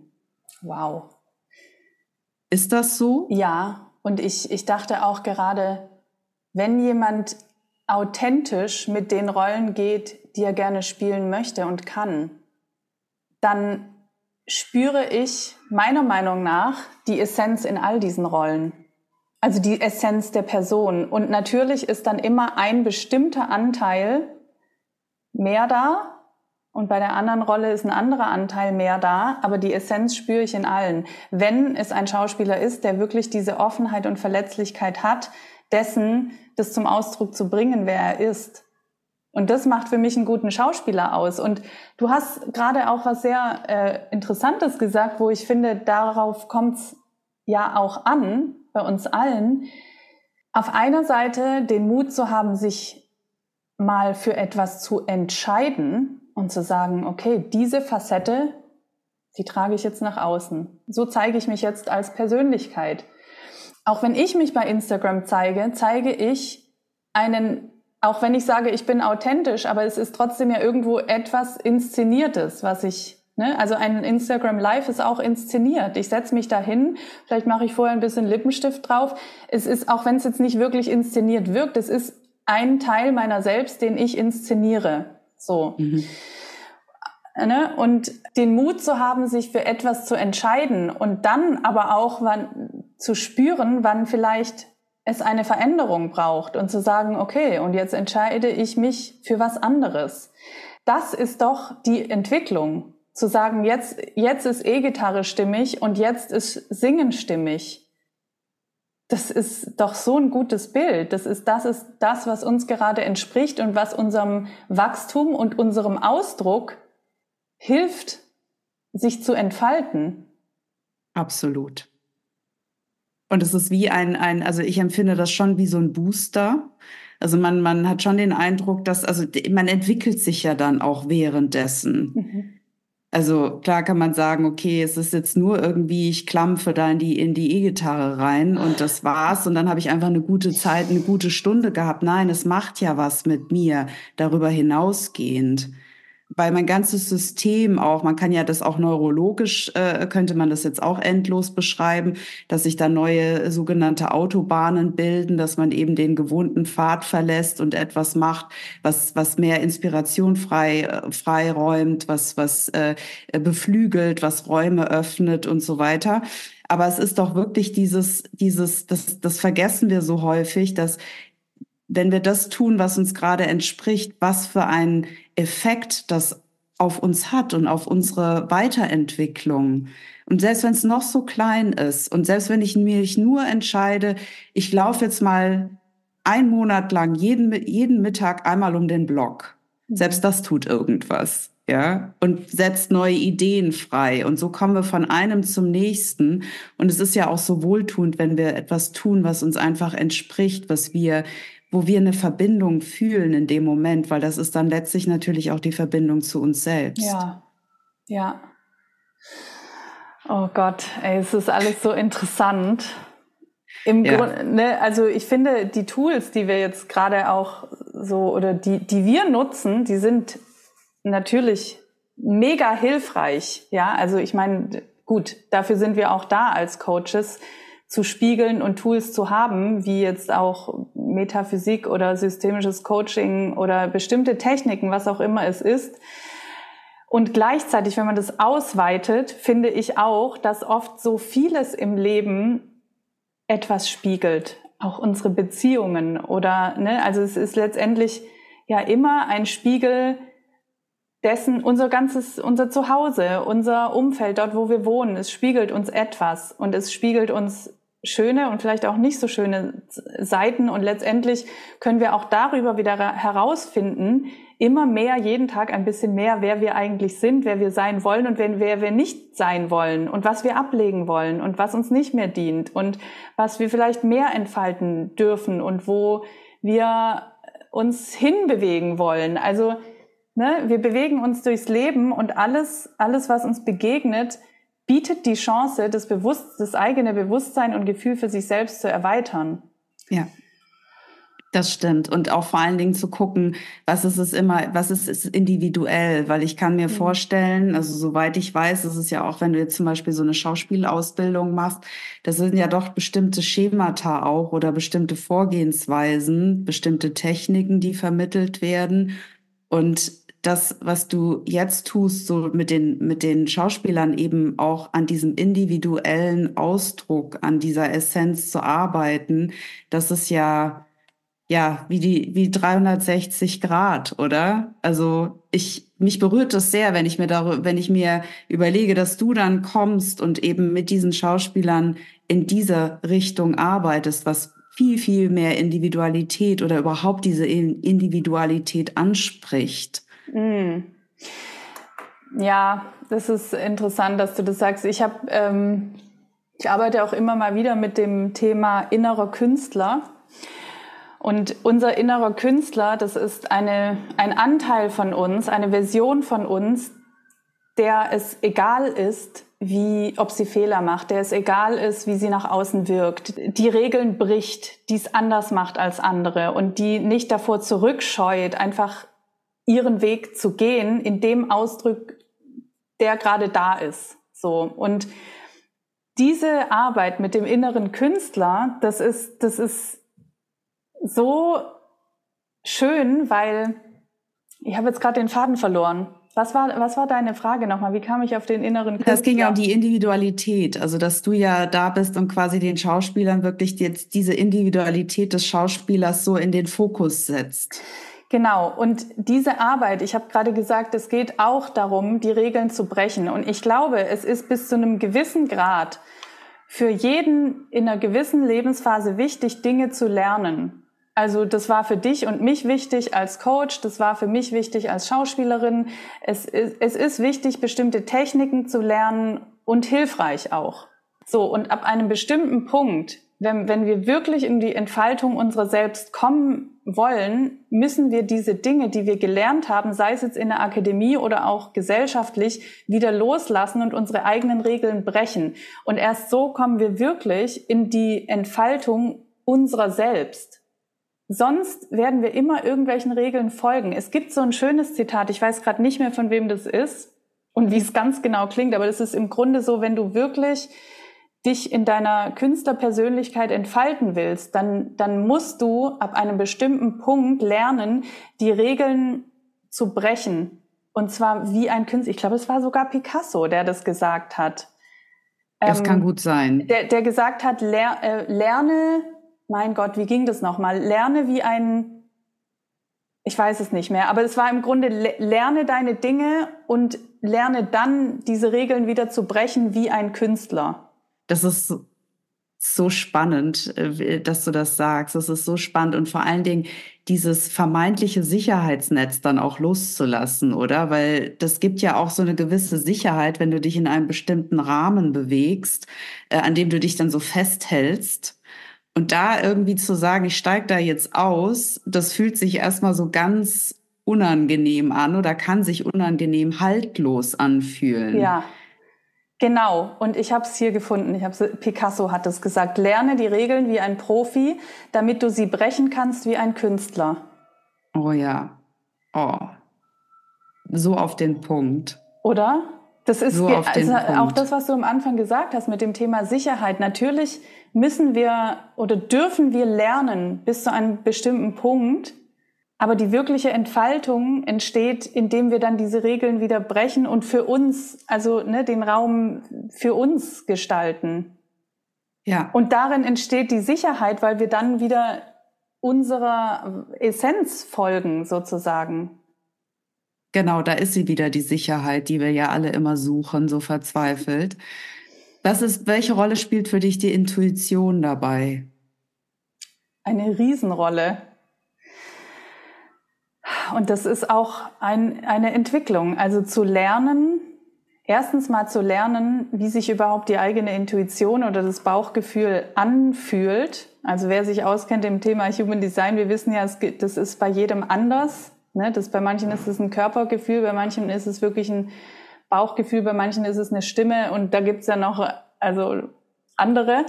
Wow. Ist das so? Ja, Und ich, ich dachte auch gerade, wenn jemand authentisch mit den Rollen geht, die er gerne spielen möchte und kann, dann spüre ich meiner Meinung nach die Essenz in all diesen Rollen. Also die Essenz der Person. Und natürlich ist dann immer ein bestimmter Anteil mehr da und bei der anderen Rolle ist ein anderer Anteil mehr da, aber die Essenz spüre ich in allen. Wenn es ein Schauspieler ist, der wirklich diese Offenheit und Verletzlichkeit hat, dessen das zum Ausdruck zu bringen, wer er ist. Und das macht für mich einen guten Schauspieler aus. Und du hast gerade auch was sehr äh, Interessantes gesagt, wo ich finde, darauf kommt es ja auch an, bei uns allen. Auf einer Seite den Mut zu haben, sich mal für etwas zu entscheiden und zu sagen, okay, diese Facette, die trage ich jetzt nach außen. So zeige ich mich jetzt als Persönlichkeit. Auch wenn ich mich bei Instagram zeige, zeige ich einen, auch wenn ich sage, ich bin authentisch, aber es ist trotzdem ja irgendwo etwas Inszeniertes, was ich Ne? Also ein Instagram Live ist auch inszeniert. Ich setze mich dahin, vielleicht mache ich vorher ein bisschen Lippenstift drauf. Es ist, auch wenn es jetzt nicht wirklich inszeniert wirkt, es ist ein Teil meiner selbst, den ich inszeniere. So. Mhm. Ne? Und den Mut zu haben, sich für etwas zu entscheiden und dann aber auch wann, zu spüren, wann vielleicht es eine Veränderung braucht und zu sagen, okay, und jetzt entscheide ich mich für was anderes. Das ist doch die Entwicklung. Zu sagen, jetzt, jetzt ist E-Gitarre stimmig und jetzt ist Singen stimmig. Das ist doch so ein gutes Bild. Das ist, das ist das, was uns gerade entspricht und was unserem Wachstum und unserem Ausdruck hilft, sich zu entfalten. Absolut. Und es ist wie ein, ein, also ich empfinde das schon wie so ein Booster. Also man, man hat schon den Eindruck, dass, also man entwickelt sich ja dann auch währenddessen. Mhm. Also klar kann man sagen, okay, es ist jetzt nur irgendwie, ich klampfe da in die in die E-Gitarre rein und das war's und dann habe ich einfach eine gute Zeit, eine gute Stunde gehabt. Nein, es macht ja was mit mir darüber hinausgehend weil mein ganzes System auch, man kann ja das auch neurologisch, äh, könnte man das jetzt auch endlos beschreiben, dass sich da neue sogenannte Autobahnen bilden, dass man eben den gewohnten Pfad verlässt und etwas macht, was, was mehr Inspiration frei, äh, freiräumt, was, was äh, beflügelt, was Räume öffnet und so weiter. Aber es ist doch wirklich dieses, dieses, das, das vergessen wir so häufig, dass wenn wir das tun, was uns gerade entspricht, was für einen Effekt das auf uns hat und auf unsere Weiterentwicklung. Und selbst wenn es noch so klein ist und selbst wenn ich mich nur entscheide, ich laufe jetzt mal einen Monat lang jeden, jeden Mittag einmal um den Block. Mhm. Selbst das tut irgendwas. Ja, und setzt neue Ideen frei. Und so kommen wir von einem zum nächsten. Und es ist ja auch so wohltuend, wenn wir etwas tun, was uns einfach entspricht, was wir, wo wir eine Verbindung fühlen in dem Moment, weil das ist dann letztlich natürlich auch die Verbindung zu uns selbst. Ja, ja. Oh Gott, ey, es ist alles so interessant. Im ja. Grunde, ne, also ich finde, die Tools, die wir jetzt gerade auch so oder die, die wir nutzen, die sind natürlich mega hilfreich. Ja, also ich meine, gut, dafür sind wir auch da als Coaches, zu spiegeln und Tools zu haben, wie jetzt auch Metaphysik oder systemisches Coaching oder bestimmte Techniken, was auch immer es ist. Und gleichzeitig, wenn man das ausweitet, finde ich auch, dass oft so vieles im Leben etwas spiegelt. Auch unsere Beziehungen oder, ne, also es ist letztendlich ja immer ein Spiegel dessen, unser ganzes, unser Zuhause, unser Umfeld, dort, wo wir wohnen. Es spiegelt uns etwas und es spiegelt uns schöne und vielleicht auch nicht so schöne Seiten. Und letztendlich können wir auch darüber wieder herausfinden, immer mehr, jeden Tag ein bisschen mehr, wer wir eigentlich sind, wer wir sein wollen und wer wir nicht sein wollen und was wir ablegen wollen und was uns nicht mehr dient und was wir vielleicht mehr entfalten dürfen und wo wir uns hinbewegen wollen. Also, ne, wir bewegen uns durchs Leben und alles, alles, was uns begegnet, bietet die Chance, das, Bewusst das eigene Bewusstsein und Gefühl für sich selbst zu erweitern. Ja. Das stimmt. Und auch vor allen Dingen zu gucken, was ist es immer, was ist es individuell? Weil ich kann mir mhm. vorstellen, also soweit ich weiß, ist es ja auch, wenn du jetzt zum Beispiel so eine Schauspielausbildung machst, das sind ja doch bestimmte Schemata auch oder bestimmte Vorgehensweisen, bestimmte Techniken, die vermittelt werden. Und das, was du jetzt tust, so mit den, mit den Schauspielern eben auch an diesem individuellen Ausdruck, an dieser Essenz zu arbeiten, das ist ja, ja, wie die, wie 360 Grad, oder? Also ich, mich berührt das sehr, wenn ich mir darüber, wenn ich mir überlege, dass du dann kommst und eben mit diesen Schauspielern in diese Richtung arbeitest, was viel, viel mehr Individualität oder überhaupt diese Individualität anspricht. Mm. Ja, das ist interessant, dass du das sagst. Ich habe, ähm, ich arbeite auch immer mal wieder mit dem Thema innerer Künstler. Und unser innerer Künstler, das ist eine, ein Anteil von uns, eine Version von uns, der es egal ist, wie, ob sie Fehler macht, der es egal ist, wie sie nach außen wirkt, die Regeln bricht, die es anders macht als andere und die nicht davor zurückscheut, einfach ihren Weg zu gehen in dem Ausdruck, der gerade da ist. So. Und diese Arbeit mit dem inneren Künstler, das ist, das ist so schön, weil ich habe jetzt gerade den Faden verloren. Was war, was war deine Frage nochmal? Wie kam ich auf den inneren Künstler? Das ging ja um die Individualität. Also, dass du ja da bist und quasi den Schauspielern wirklich jetzt diese Individualität des Schauspielers so in den Fokus setzt. Genau. Und diese Arbeit, ich habe gerade gesagt, es geht auch darum, die Regeln zu brechen. Und ich glaube, es ist bis zu einem gewissen Grad für jeden in einer gewissen Lebensphase wichtig, Dinge zu lernen. Also das war für dich und mich wichtig als Coach, das war für mich wichtig als Schauspielerin. Es ist, es ist wichtig, bestimmte Techniken zu lernen und hilfreich auch. So, und ab einem bestimmten Punkt, wenn, wenn wir wirklich in die Entfaltung unserer selbst kommen wollen, müssen wir diese Dinge, die wir gelernt haben, sei es jetzt in der Akademie oder auch gesellschaftlich, wieder loslassen und unsere eigenen Regeln brechen. Und erst so kommen wir wirklich in die Entfaltung unserer selbst. Sonst werden wir immer irgendwelchen Regeln folgen. Es gibt so ein schönes Zitat, ich weiß gerade nicht mehr, von wem das ist und wie es ganz genau klingt, aber das ist im Grunde so, wenn du wirklich dich in deiner Künstlerpersönlichkeit entfalten willst, dann, dann musst du ab einem bestimmten Punkt lernen, die Regeln zu brechen. Und zwar wie ein Künstler. Ich glaube, es war sogar Picasso, der das gesagt hat. Das ähm, kann gut sein. Der, der gesagt hat, ler, äh, lerne mein Gott, wie ging das nochmal? Lerne wie ein, ich weiß es nicht mehr, aber es war im Grunde, lerne deine Dinge und lerne dann diese Regeln wieder zu brechen wie ein Künstler. Das ist so spannend, äh, dass du das sagst. Das ist so spannend und vor allen Dingen dieses vermeintliche Sicherheitsnetz dann auch loszulassen, oder? Weil das gibt ja auch so eine gewisse Sicherheit, wenn du dich in einem bestimmten Rahmen bewegst, äh, an dem du dich dann so festhältst. Und da irgendwie zu sagen, ich steige da jetzt aus, das fühlt sich erstmal so ganz unangenehm an oder kann sich unangenehm haltlos anfühlen. Ja. Genau, und ich habe es hier gefunden. Ich habe Picasso hat es gesagt: Lerne die Regeln wie ein Profi, damit du sie brechen kannst wie ein Künstler. Oh ja, oh, so auf den Punkt. Oder? Das ist so also auch das, was du am Anfang gesagt hast mit dem Thema Sicherheit. Natürlich müssen wir oder dürfen wir lernen bis zu einem bestimmten Punkt. Aber die wirkliche Entfaltung entsteht, indem wir dann diese Regeln wieder brechen und für uns, also ne, den Raum für uns gestalten. Ja. Und darin entsteht die Sicherheit, weil wir dann wieder unserer Essenz folgen, sozusagen. Genau, da ist sie wieder, die Sicherheit, die wir ja alle immer suchen, so verzweifelt. Was ist, welche Rolle spielt für dich die Intuition dabei? Eine Riesenrolle. Und das ist auch ein, eine Entwicklung. Also zu lernen, erstens mal zu lernen, wie sich überhaupt die eigene Intuition oder das Bauchgefühl anfühlt. Also wer sich auskennt im Thema Human Design, wir wissen ja, das ist bei jedem anders. Ne? Das, bei manchen ist es ein Körpergefühl, bei manchen ist es wirklich ein Bauchgefühl, bei manchen ist es eine Stimme und da gibt's ja noch also andere.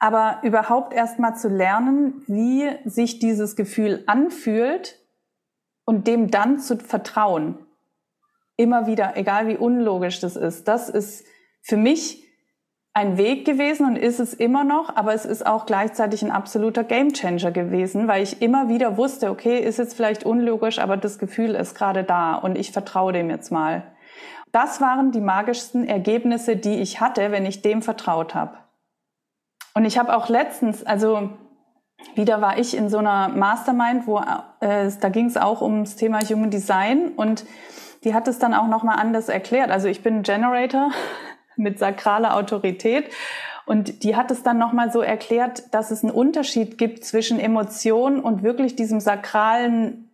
Aber überhaupt erst mal zu lernen, wie sich dieses Gefühl anfühlt und dem dann zu vertrauen. Immer wieder, egal wie unlogisch das ist. Das ist für mich ein Weg gewesen und ist es immer noch, aber es ist auch gleichzeitig ein absoluter Gamechanger gewesen, weil ich immer wieder wusste, okay, ist jetzt vielleicht unlogisch, aber das Gefühl ist gerade da und ich vertraue dem jetzt mal. Das waren die magischsten Ergebnisse, die ich hatte, wenn ich dem vertraut habe. Und ich habe auch letztens, also wieder war ich in so einer Mastermind, wo äh, da ging es auch ums Thema Human Design und die hat es dann auch noch mal anders erklärt. Also ich bin Generator mit sakraler Autorität. Und die hat es dann nochmal so erklärt, dass es einen Unterschied gibt zwischen Emotionen und wirklich diesem sakralen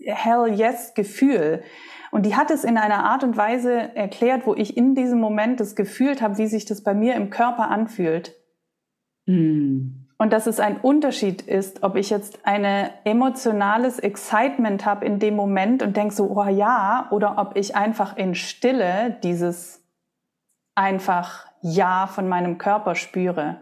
Hell Yes Gefühl. Und die hat es in einer Art und Weise erklärt, wo ich in diesem Moment das gefühlt habe, wie sich das bei mir im Körper anfühlt. Mm. Und dass es ein Unterschied ist, ob ich jetzt eine emotionales Excitement habe in dem Moment und denke so, oh ja, oder ob ich einfach in Stille dieses einfach Ja von meinem Körper spüre.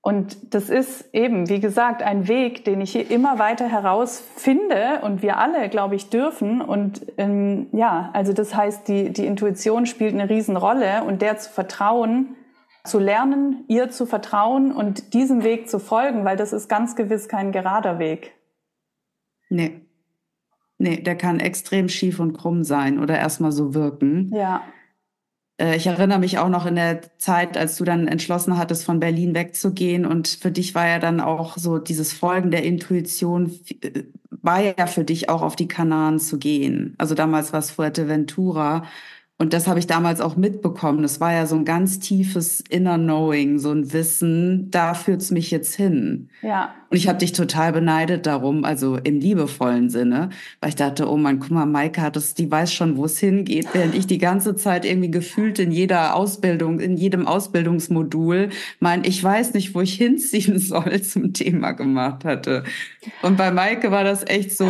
Und das ist eben, wie gesagt, ein Weg, den ich hier immer weiter herausfinde und wir alle, glaube ich, dürfen. Und ähm, ja, also das heißt, die, die Intuition spielt eine Riesenrolle und der zu vertrauen, zu lernen, ihr zu vertrauen und diesem Weg zu folgen, weil das ist ganz gewiss kein gerader Weg. Nee. Nee, der kann extrem schief und krumm sein oder erstmal so wirken. Ja. Äh, ich erinnere mich auch noch in der Zeit, als du dann entschlossen hattest, von Berlin wegzugehen. Und für dich war ja dann auch so dieses Folgen der Intuition, äh, war ja für dich auch auf die Kanaren zu gehen. Also damals war es Fuerteventura. Und das habe ich damals auch mitbekommen. Das war ja so ein ganz tiefes Inner Knowing, so ein Wissen, da führt's mich jetzt hin. Ja. Und ich habe dich total beneidet darum, also im liebevollen Sinne, weil ich dachte, oh mein, guck mal, Maike hat es, die weiß schon, wo es hingeht, während ich die ganze Zeit irgendwie gefühlt in jeder Ausbildung, in jedem Ausbildungsmodul mein, ich weiß nicht, wo ich hinziehen soll, zum Thema gemacht hatte. Und bei Maike war das echt so,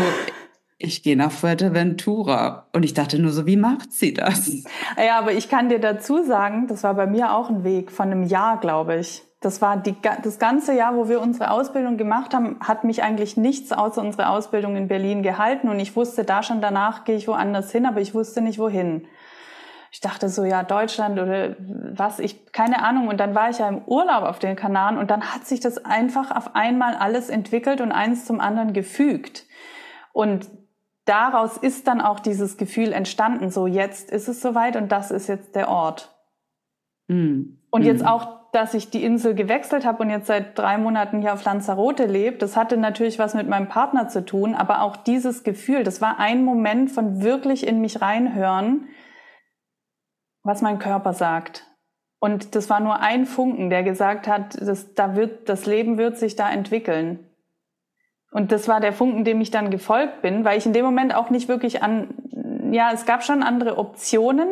ich gehe nach Fuerteventura. Und ich dachte nur so, wie macht sie das? Ja, aber ich kann dir dazu sagen, das war bei mir auch ein Weg von einem Jahr, glaube ich. Das war die, das ganze Jahr, wo wir unsere Ausbildung gemacht haben, hat mich eigentlich nichts außer unsere Ausbildung in Berlin gehalten. Und ich wusste da schon, danach gehe ich woanders hin, aber ich wusste nicht wohin. Ich dachte so, ja, Deutschland oder was, ich, keine Ahnung. Und dann war ich ja im Urlaub auf den Kanaren und dann hat sich das einfach auf einmal alles entwickelt und eins zum anderen gefügt. Und daraus ist dann auch dieses Gefühl entstanden, so jetzt ist es soweit und das ist jetzt der Ort. Mm. Und jetzt hm. auch, dass ich die Insel gewechselt habe und jetzt seit drei Monaten hier auf Lanzarote lebe, das hatte natürlich was mit meinem Partner zu tun, aber auch dieses Gefühl, das war ein Moment von wirklich in mich reinhören, was mein Körper sagt. Und das war nur ein Funken, der gesagt hat, das, da wird, das Leben wird sich da entwickeln. Und das war der Funken, dem ich dann gefolgt bin, weil ich in dem Moment auch nicht wirklich an, ja, es gab schon andere Optionen,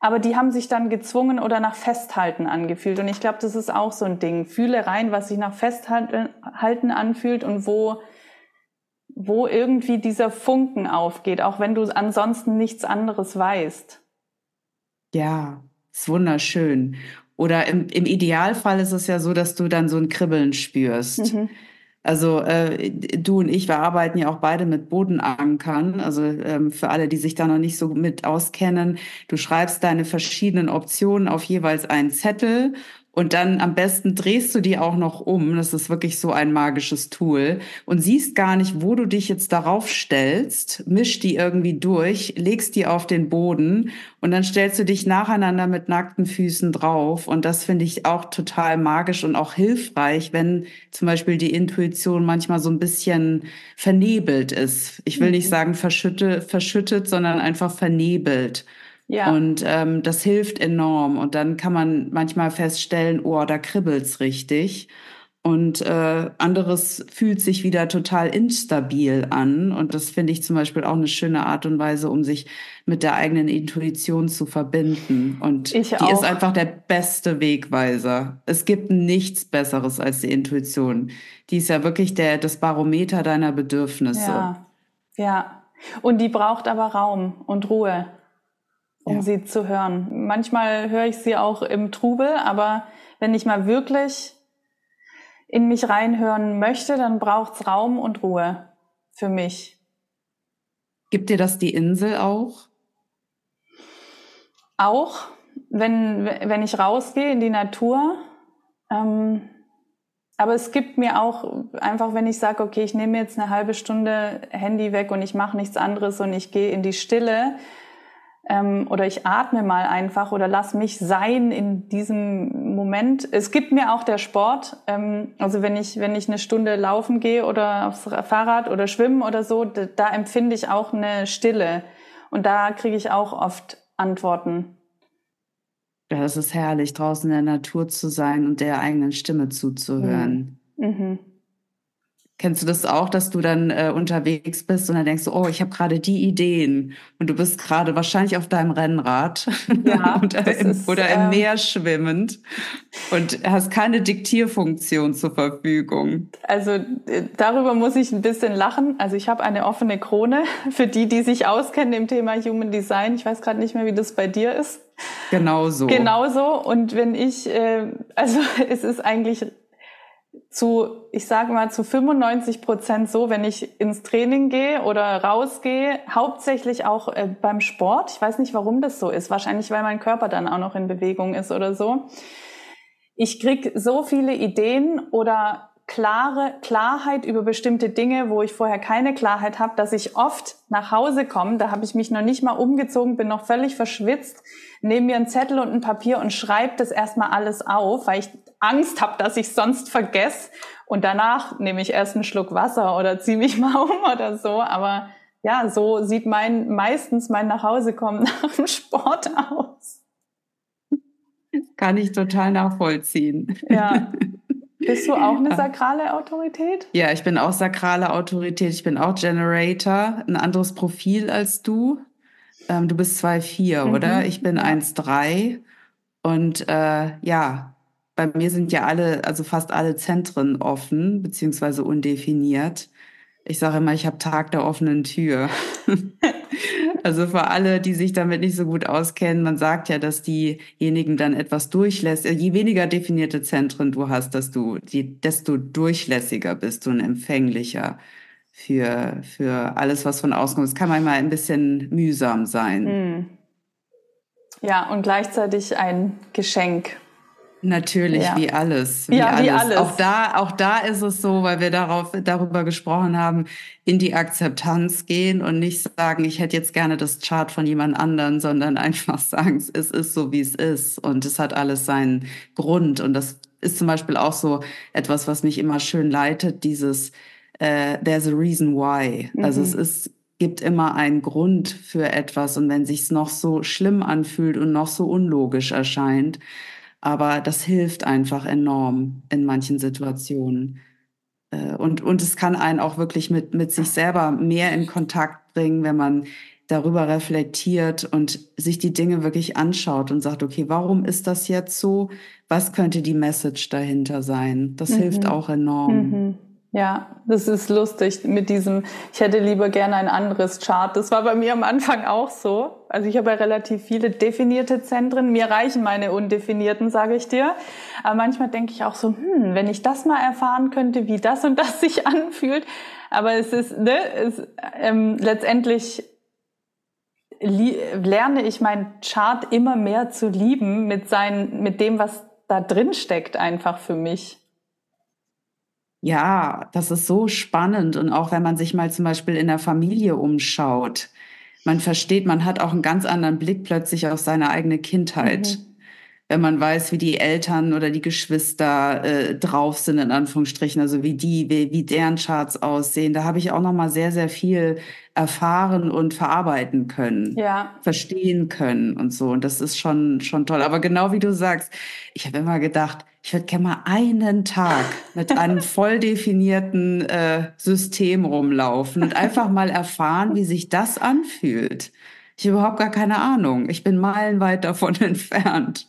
aber die haben sich dann gezwungen oder nach Festhalten angefühlt. Und ich glaube, das ist auch so ein Ding. Fühle rein, was sich nach Festhalten anfühlt und wo, wo irgendwie dieser Funken aufgeht, auch wenn du ansonsten nichts anderes weißt. Ja, ist wunderschön. Oder im, im Idealfall ist es ja so, dass du dann so ein Kribbeln spürst. Mhm. Also äh, du und ich, wir arbeiten ja auch beide mit Bodenankern. Also ähm, für alle, die sich da noch nicht so mit auskennen, du schreibst deine verschiedenen Optionen auf jeweils einen Zettel und dann am besten drehst du die auch noch um. Das ist wirklich so ein magisches Tool. Und siehst gar nicht, wo du dich jetzt darauf stellst, misch die irgendwie durch, legst die auf den Boden und dann stellst du dich nacheinander mit nackten Füßen drauf. Und das finde ich auch total magisch und auch hilfreich, wenn zum Beispiel die Intuition manchmal so ein bisschen vernebelt ist. Ich will nicht mhm. sagen verschüttet, verschüttet, sondern einfach vernebelt. Ja. Und ähm, das hilft enorm. Und dann kann man manchmal feststellen, oh, da kribbelt's richtig. Und äh, anderes fühlt sich wieder total instabil an. Und das finde ich zum Beispiel auch eine schöne Art und Weise, um sich mit der eigenen Intuition zu verbinden. Und ich die auch. ist einfach der beste Wegweiser. Es gibt nichts Besseres als die Intuition. Die ist ja wirklich der, das Barometer deiner Bedürfnisse. Ja, ja. Und die braucht aber Raum und Ruhe um ja. sie zu hören. Manchmal höre ich sie auch im Trubel, aber wenn ich mal wirklich in mich reinhören möchte, dann braucht's Raum und Ruhe für mich. Gibt dir das die Insel auch? Auch, wenn, wenn ich rausgehe in die Natur. Ähm, aber es gibt mir auch einfach, wenn ich sage, okay, ich nehme jetzt eine halbe Stunde Handy weg und ich mache nichts anderes und ich gehe in die Stille, ähm, oder ich atme mal einfach oder lass mich sein in diesem Moment. Es gibt mir auch der Sport, ähm, also wenn ich wenn ich eine Stunde laufen gehe oder aufs Fahrrad oder schwimmen oder so, da, da empfinde ich auch eine Stille und da kriege ich auch oft Antworten. Ja, das ist herrlich, draußen in der Natur zu sein und der eigenen Stimme zuzuhören. Mhm. Mhm. Kennst du das auch, dass du dann äh, unterwegs bist und dann denkst du, oh, ich habe gerade die Ideen und du bist gerade wahrscheinlich auf deinem Rennrad ja, oder, im, ist, oder im ähm, Meer schwimmend und hast keine Diktierfunktion zur Verfügung. Also äh, darüber muss ich ein bisschen lachen. Also ich habe eine offene Krone für die, die sich auskennen im Thema Human Design. Ich weiß gerade nicht mehr, wie das bei dir ist. Genauso. Genauso. Und wenn ich, äh, also es ist eigentlich zu, ich sage mal, zu 95 Prozent so, wenn ich ins Training gehe oder rausgehe, hauptsächlich auch äh, beim Sport. Ich weiß nicht, warum das so ist. Wahrscheinlich, weil mein Körper dann auch noch in Bewegung ist oder so. Ich krieg so viele Ideen oder klare Klarheit über bestimmte Dinge, wo ich vorher keine Klarheit habe, dass ich oft nach Hause komme, da habe ich mich noch nicht mal umgezogen, bin noch völlig verschwitzt, nehme mir einen Zettel und ein Papier und schreibe das erstmal alles auf, weil ich Angst habe, dass ich sonst vergesse. Und danach nehme ich erst einen Schluck Wasser oder ziehe mich mal um oder so. Aber ja, so sieht mein meistens mein Nachhausekommen nach dem Sport aus. Kann ich total nachvollziehen. Ja. Bist du auch eine sakrale Autorität? Ja, ich bin auch sakrale Autorität. Ich bin auch Generator, ein anderes Profil als du. Ähm, du bist 2,4, mhm. oder? Ich bin ja. 1,3. Und äh, ja, bei mir sind ja alle, also fast alle Zentren offen, beziehungsweise undefiniert. Ich sage immer, ich habe Tag der offenen Tür. also für alle, die sich damit nicht so gut auskennen, man sagt ja, dass diejenigen dann etwas durchlässt. Je weniger definierte Zentren du hast, die, desto durchlässiger bist du und empfänglicher für, für alles, was von außen kommt. Es kann manchmal ein bisschen mühsam sein. Hm. Ja, und gleichzeitig ein Geschenk. Natürlich, ja. wie alles. Wie, ja, alles. wie alles. Auch da, auch da ist es so, weil wir darauf, darüber gesprochen haben, in die Akzeptanz gehen und nicht sagen, ich hätte jetzt gerne das Chart von jemand anderen, sondern einfach sagen, es ist so, wie es ist. Und es hat alles seinen Grund. Und das ist zum Beispiel auch so etwas, was mich immer schön leitet, dieses äh, There's a reason why. Also mhm. Also es ist gibt immer einen Grund für etwas und wenn sich's noch so schlimm anfühlt und noch so unlogisch erscheint, aber das hilft einfach enorm in manchen Situationen. Äh, und, und es kann einen auch wirklich mit, mit sich selber mehr in Kontakt bringen, wenn man darüber reflektiert und sich die Dinge wirklich anschaut und sagt, okay, warum ist das jetzt so? Was könnte die Message dahinter sein? Das mhm. hilft auch enorm. Mhm. Ja, das ist lustig mit diesem, ich hätte lieber gerne ein anderes Chart. Das war bei mir am Anfang auch so. Also ich habe ja relativ viele definierte Zentren. Mir reichen meine undefinierten, sage ich dir. Aber manchmal denke ich auch so, hm, wenn ich das mal erfahren könnte, wie das und das sich anfühlt. Aber es ist, ne, es, ähm, letztendlich lerne ich meinen Chart immer mehr zu lieben mit seinen, mit dem, was da drin steckt einfach für mich. Ja, das ist so spannend. Und auch wenn man sich mal zum Beispiel in der Familie umschaut, man versteht, man hat auch einen ganz anderen Blick plötzlich auf seine eigene Kindheit. Mhm. Wenn man weiß, wie die Eltern oder die Geschwister äh, drauf sind, in Anführungsstrichen, also wie die, wie, wie deren Charts aussehen, da habe ich auch noch mal sehr, sehr viel erfahren und verarbeiten können, ja. verstehen können und so. Und das ist schon, schon toll. Aber genau wie du sagst, ich habe immer gedacht, ich würde gerne mal einen Tag mit einem voll definierten äh, System rumlaufen und einfach mal erfahren, wie sich das anfühlt. Ich habe überhaupt gar keine Ahnung. Ich bin meilenweit davon entfernt.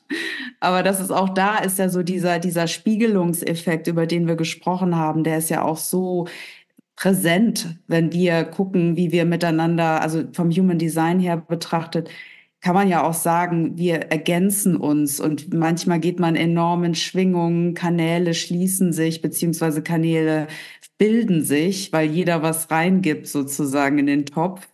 Aber das ist auch da, ist ja so dieser, dieser Spiegelungseffekt, über den wir gesprochen haben, der ist ja auch so präsent, wenn wir gucken, wie wir miteinander, also vom Human Design her betrachtet, kann man ja auch sagen, wir ergänzen uns und manchmal geht man enorm in Schwingungen, Kanäle schließen sich, beziehungsweise Kanäle bilden sich, weil jeder was reingibt sozusagen in den Topf.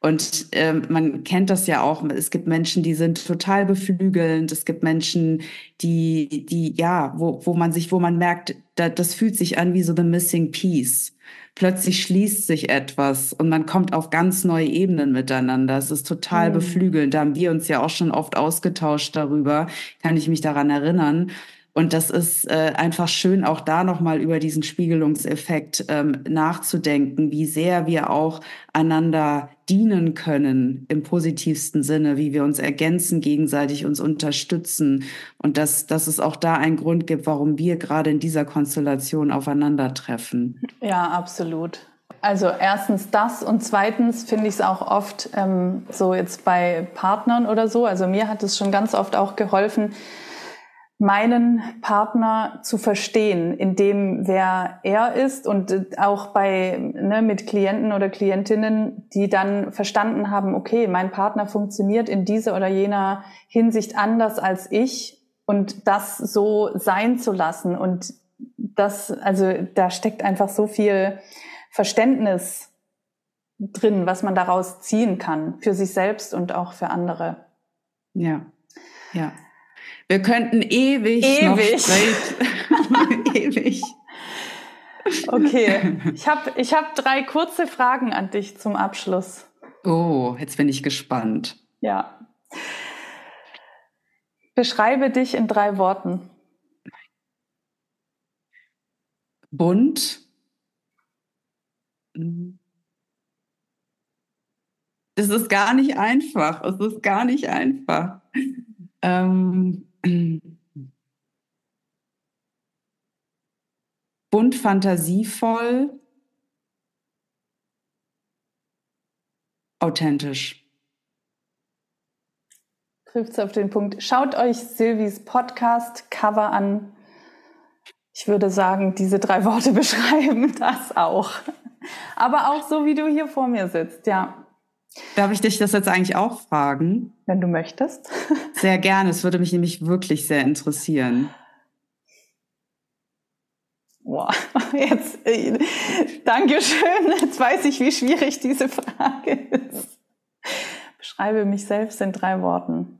Und äh, man kennt das ja auch. Es gibt Menschen, die sind total beflügelnd. Es gibt Menschen, die, die, ja, wo, wo man sich, wo man merkt, da, das fühlt sich an wie so the missing piece. Plötzlich schließt sich etwas und man kommt auf ganz neue Ebenen miteinander. Es ist total mhm. beflügelnd. Da haben wir uns ja auch schon oft ausgetauscht darüber. Kann ich mich daran erinnern. Und das ist äh, einfach schön, auch da nochmal über diesen Spiegelungseffekt ähm, nachzudenken, wie sehr wir auch einander dienen können im positivsten Sinne, wie wir uns ergänzen, gegenseitig uns unterstützen. Und dass, dass es auch da einen Grund gibt, warum wir gerade in dieser Konstellation aufeinandertreffen. Ja, absolut. Also erstens das und zweitens finde ich es auch oft ähm, so jetzt bei Partnern oder so. Also mir hat es schon ganz oft auch geholfen, meinen Partner zu verstehen, in dem wer er ist und äh, auch bei ne, mit Klienten oder Klientinnen, die dann verstanden haben, okay, mein Partner funktioniert in dieser oder jener Hinsicht anders als ich und das so sein zu lassen und das, also da steckt einfach so viel Verständnis drin, was man daraus ziehen kann für sich selbst und auch für andere. Ja, ja. Wir könnten ewig, ewig. ewig. Okay, ich habe ich hab drei kurze Fragen an dich zum Abschluss. Oh, jetzt bin ich gespannt. Ja. Beschreibe dich in drei Worten. Bunt. Es ist gar nicht einfach. Es ist gar nicht einfach. Ähm, bunt fantasievoll, authentisch. Trifft es auf den Punkt. Schaut euch Silvis Podcast-Cover an. Ich würde sagen, diese drei Worte beschreiben das auch. Aber auch so, wie du hier vor mir sitzt, ja. Darf ich dich das jetzt eigentlich auch fragen? Wenn du möchtest. Sehr gerne. Es würde mich nämlich wirklich sehr interessieren. Boah, jetzt, äh, Dankeschön. Jetzt weiß ich, wie schwierig diese Frage ist. Beschreibe mich selbst in drei Worten.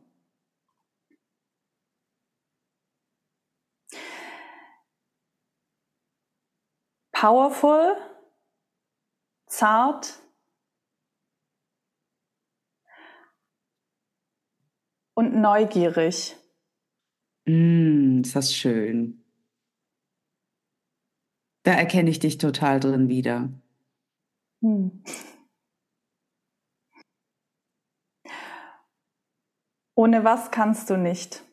Powerful, zart, und neugierig. Mm, ist das schön. Da erkenne ich dich total drin wieder. Hm. Ohne was kannst du nicht?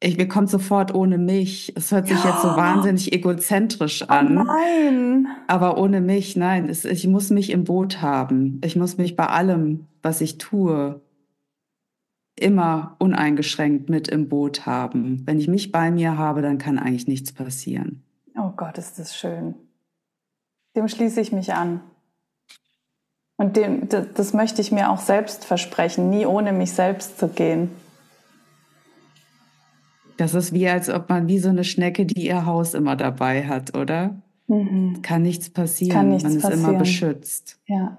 Ich, mir kommt sofort ohne mich. Es hört sich ja. jetzt so wahnsinnig egozentrisch oh an. Oh nein. Aber ohne mich, nein. Es, ich muss mich im Boot haben. Ich muss mich bei allem, was ich tue, immer uneingeschränkt mit im Boot haben. Wenn ich mich bei mir habe, dann kann eigentlich nichts passieren. Oh Gott, ist das schön. Dem schließe ich mich an. Und dem, das, das möchte ich mir auch selbst versprechen, nie ohne mich selbst zu gehen. Das ist wie, als ob man wie so eine Schnecke, die ihr Haus immer dabei hat, oder? Mhm. Kann nichts passieren. Kann nichts man ist passieren. immer beschützt. Ja.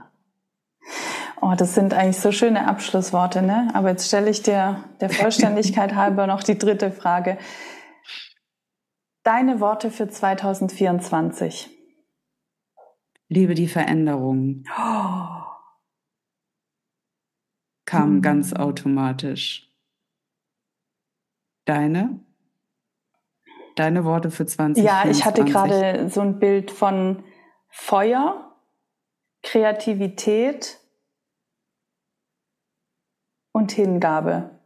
Oh, das sind eigentlich so schöne Abschlussworte, ne? Aber jetzt stelle ich dir der Vollständigkeit halber noch die dritte Frage. Deine Worte für 2024. Liebe die Veränderung. Oh. Kam mhm. ganz automatisch. Deine? Deine Worte für 20. Ja, ich hatte gerade so ein Bild von Feuer, Kreativität und Hingabe.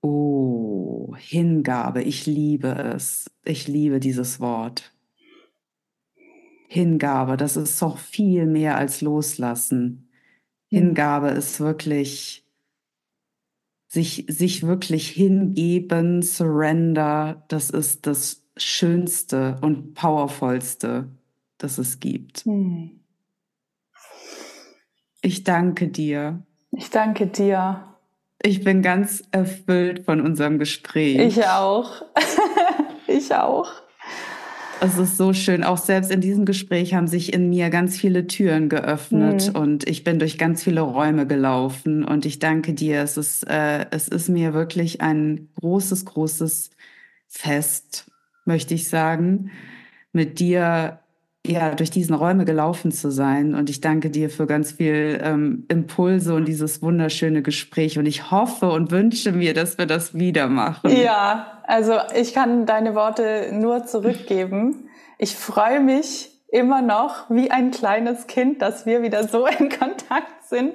Oh, Hingabe. Ich liebe es. Ich liebe dieses Wort. Hingabe, das ist doch viel mehr als Loslassen. Hm. Hingabe ist wirklich sich, sich wirklich hingeben, surrender, das ist das Schönste und Powervollste, das es gibt. Hm. Ich danke dir. Ich danke dir. Ich bin ganz erfüllt von unserem Gespräch. Ich auch. ich auch. Es ist so schön. Auch selbst in diesem Gespräch haben sich in mir ganz viele Türen geöffnet mhm. und ich bin durch ganz viele Räume gelaufen. Und ich danke dir. Es ist, äh, es ist mir wirklich ein großes, großes Fest, möchte ich sagen, mit dir ja, durch diesen Räume gelaufen zu sein. Und ich danke dir für ganz viel ähm, Impulse und dieses wunderschöne Gespräch. Und ich hoffe und wünsche mir, dass wir das wieder machen. Ja, also ich kann deine Worte nur zurückgeben. Ich freue mich immer noch wie ein kleines Kind, dass wir wieder so in Kontakt sind.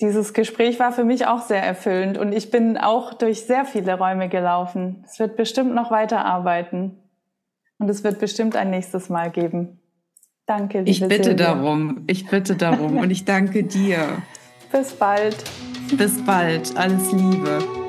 Dieses Gespräch war für mich auch sehr erfüllend und ich bin auch durch sehr viele Räume gelaufen. Es wird bestimmt noch weiterarbeiten. Und es wird bestimmt ein nächstes Mal geben. Danke, liebe Ich bitte Silvia. darum. Ich bitte darum. Und ich danke dir. Bis bald. Bis bald. Alles Liebe.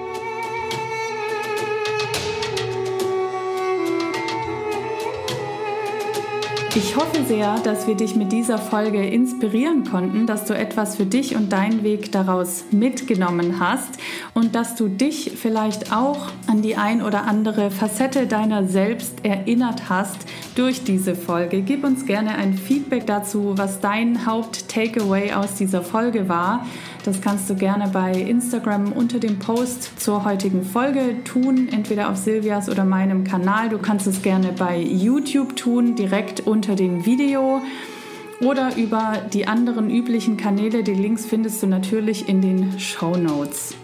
Ich hoffe sehr, dass wir dich mit dieser Folge inspirieren konnten, dass du etwas für dich und deinen Weg daraus mitgenommen hast und dass du dich vielleicht auch an die ein oder andere Facette deiner selbst erinnert hast durch diese Folge. Gib uns gerne ein Feedback dazu, was dein Haupt-Takeaway aus dieser Folge war. Das kannst du gerne bei Instagram unter dem Post zur heutigen Folge tun, entweder auf Silvias oder meinem Kanal. Du kannst es gerne bei YouTube tun, direkt unter dem Video oder über die anderen üblichen Kanäle. Die Links findest du natürlich in den Show Notes.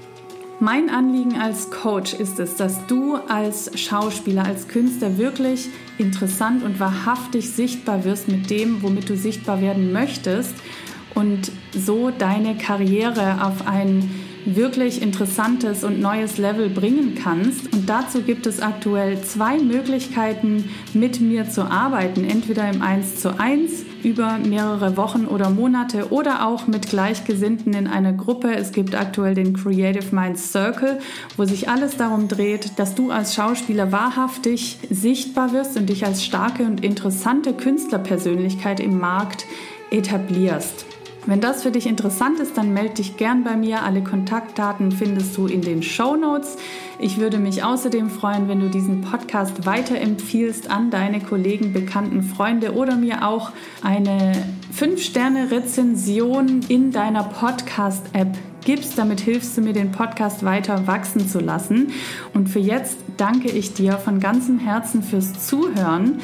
Mein Anliegen als Coach ist es, dass du als Schauspieler, als Künstler wirklich interessant und wahrhaftig sichtbar wirst mit dem, womit du sichtbar werden möchtest und so deine Karriere auf ein wirklich interessantes und neues Level bringen kannst. Und dazu gibt es aktuell zwei Möglichkeiten, mit mir zu arbeiten. Entweder im 1 zu 1 über mehrere Wochen oder Monate oder auch mit Gleichgesinnten in einer Gruppe. Es gibt aktuell den Creative Minds Circle, wo sich alles darum dreht, dass du als Schauspieler wahrhaftig sichtbar wirst und dich als starke und interessante Künstlerpersönlichkeit im Markt etablierst. Wenn das für dich interessant ist, dann melde dich gern bei mir. Alle Kontaktdaten findest du in den Show Notes. Ich würde mich außerdem freuen, wenn du diesen Podcast weiterempfiehlst an deine Kollegen, Bekannten, Freunde oder mir auch eine 5-Sterne-Rezension in deiner Podcast-App gibst. Damit hilfst du mir, den Podcast weiter wachsen zu lassen. Und für jetzt danke ich dir von ganzem Herzen fürs Zuhören.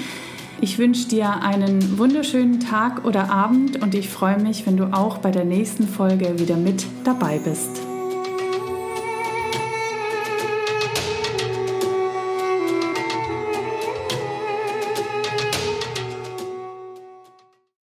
Ich wünsche dir einen wunderschönen Tag oder Abend und ich freue mich, wenn du auch bei der nächsten Folge wieder mit dabei bist.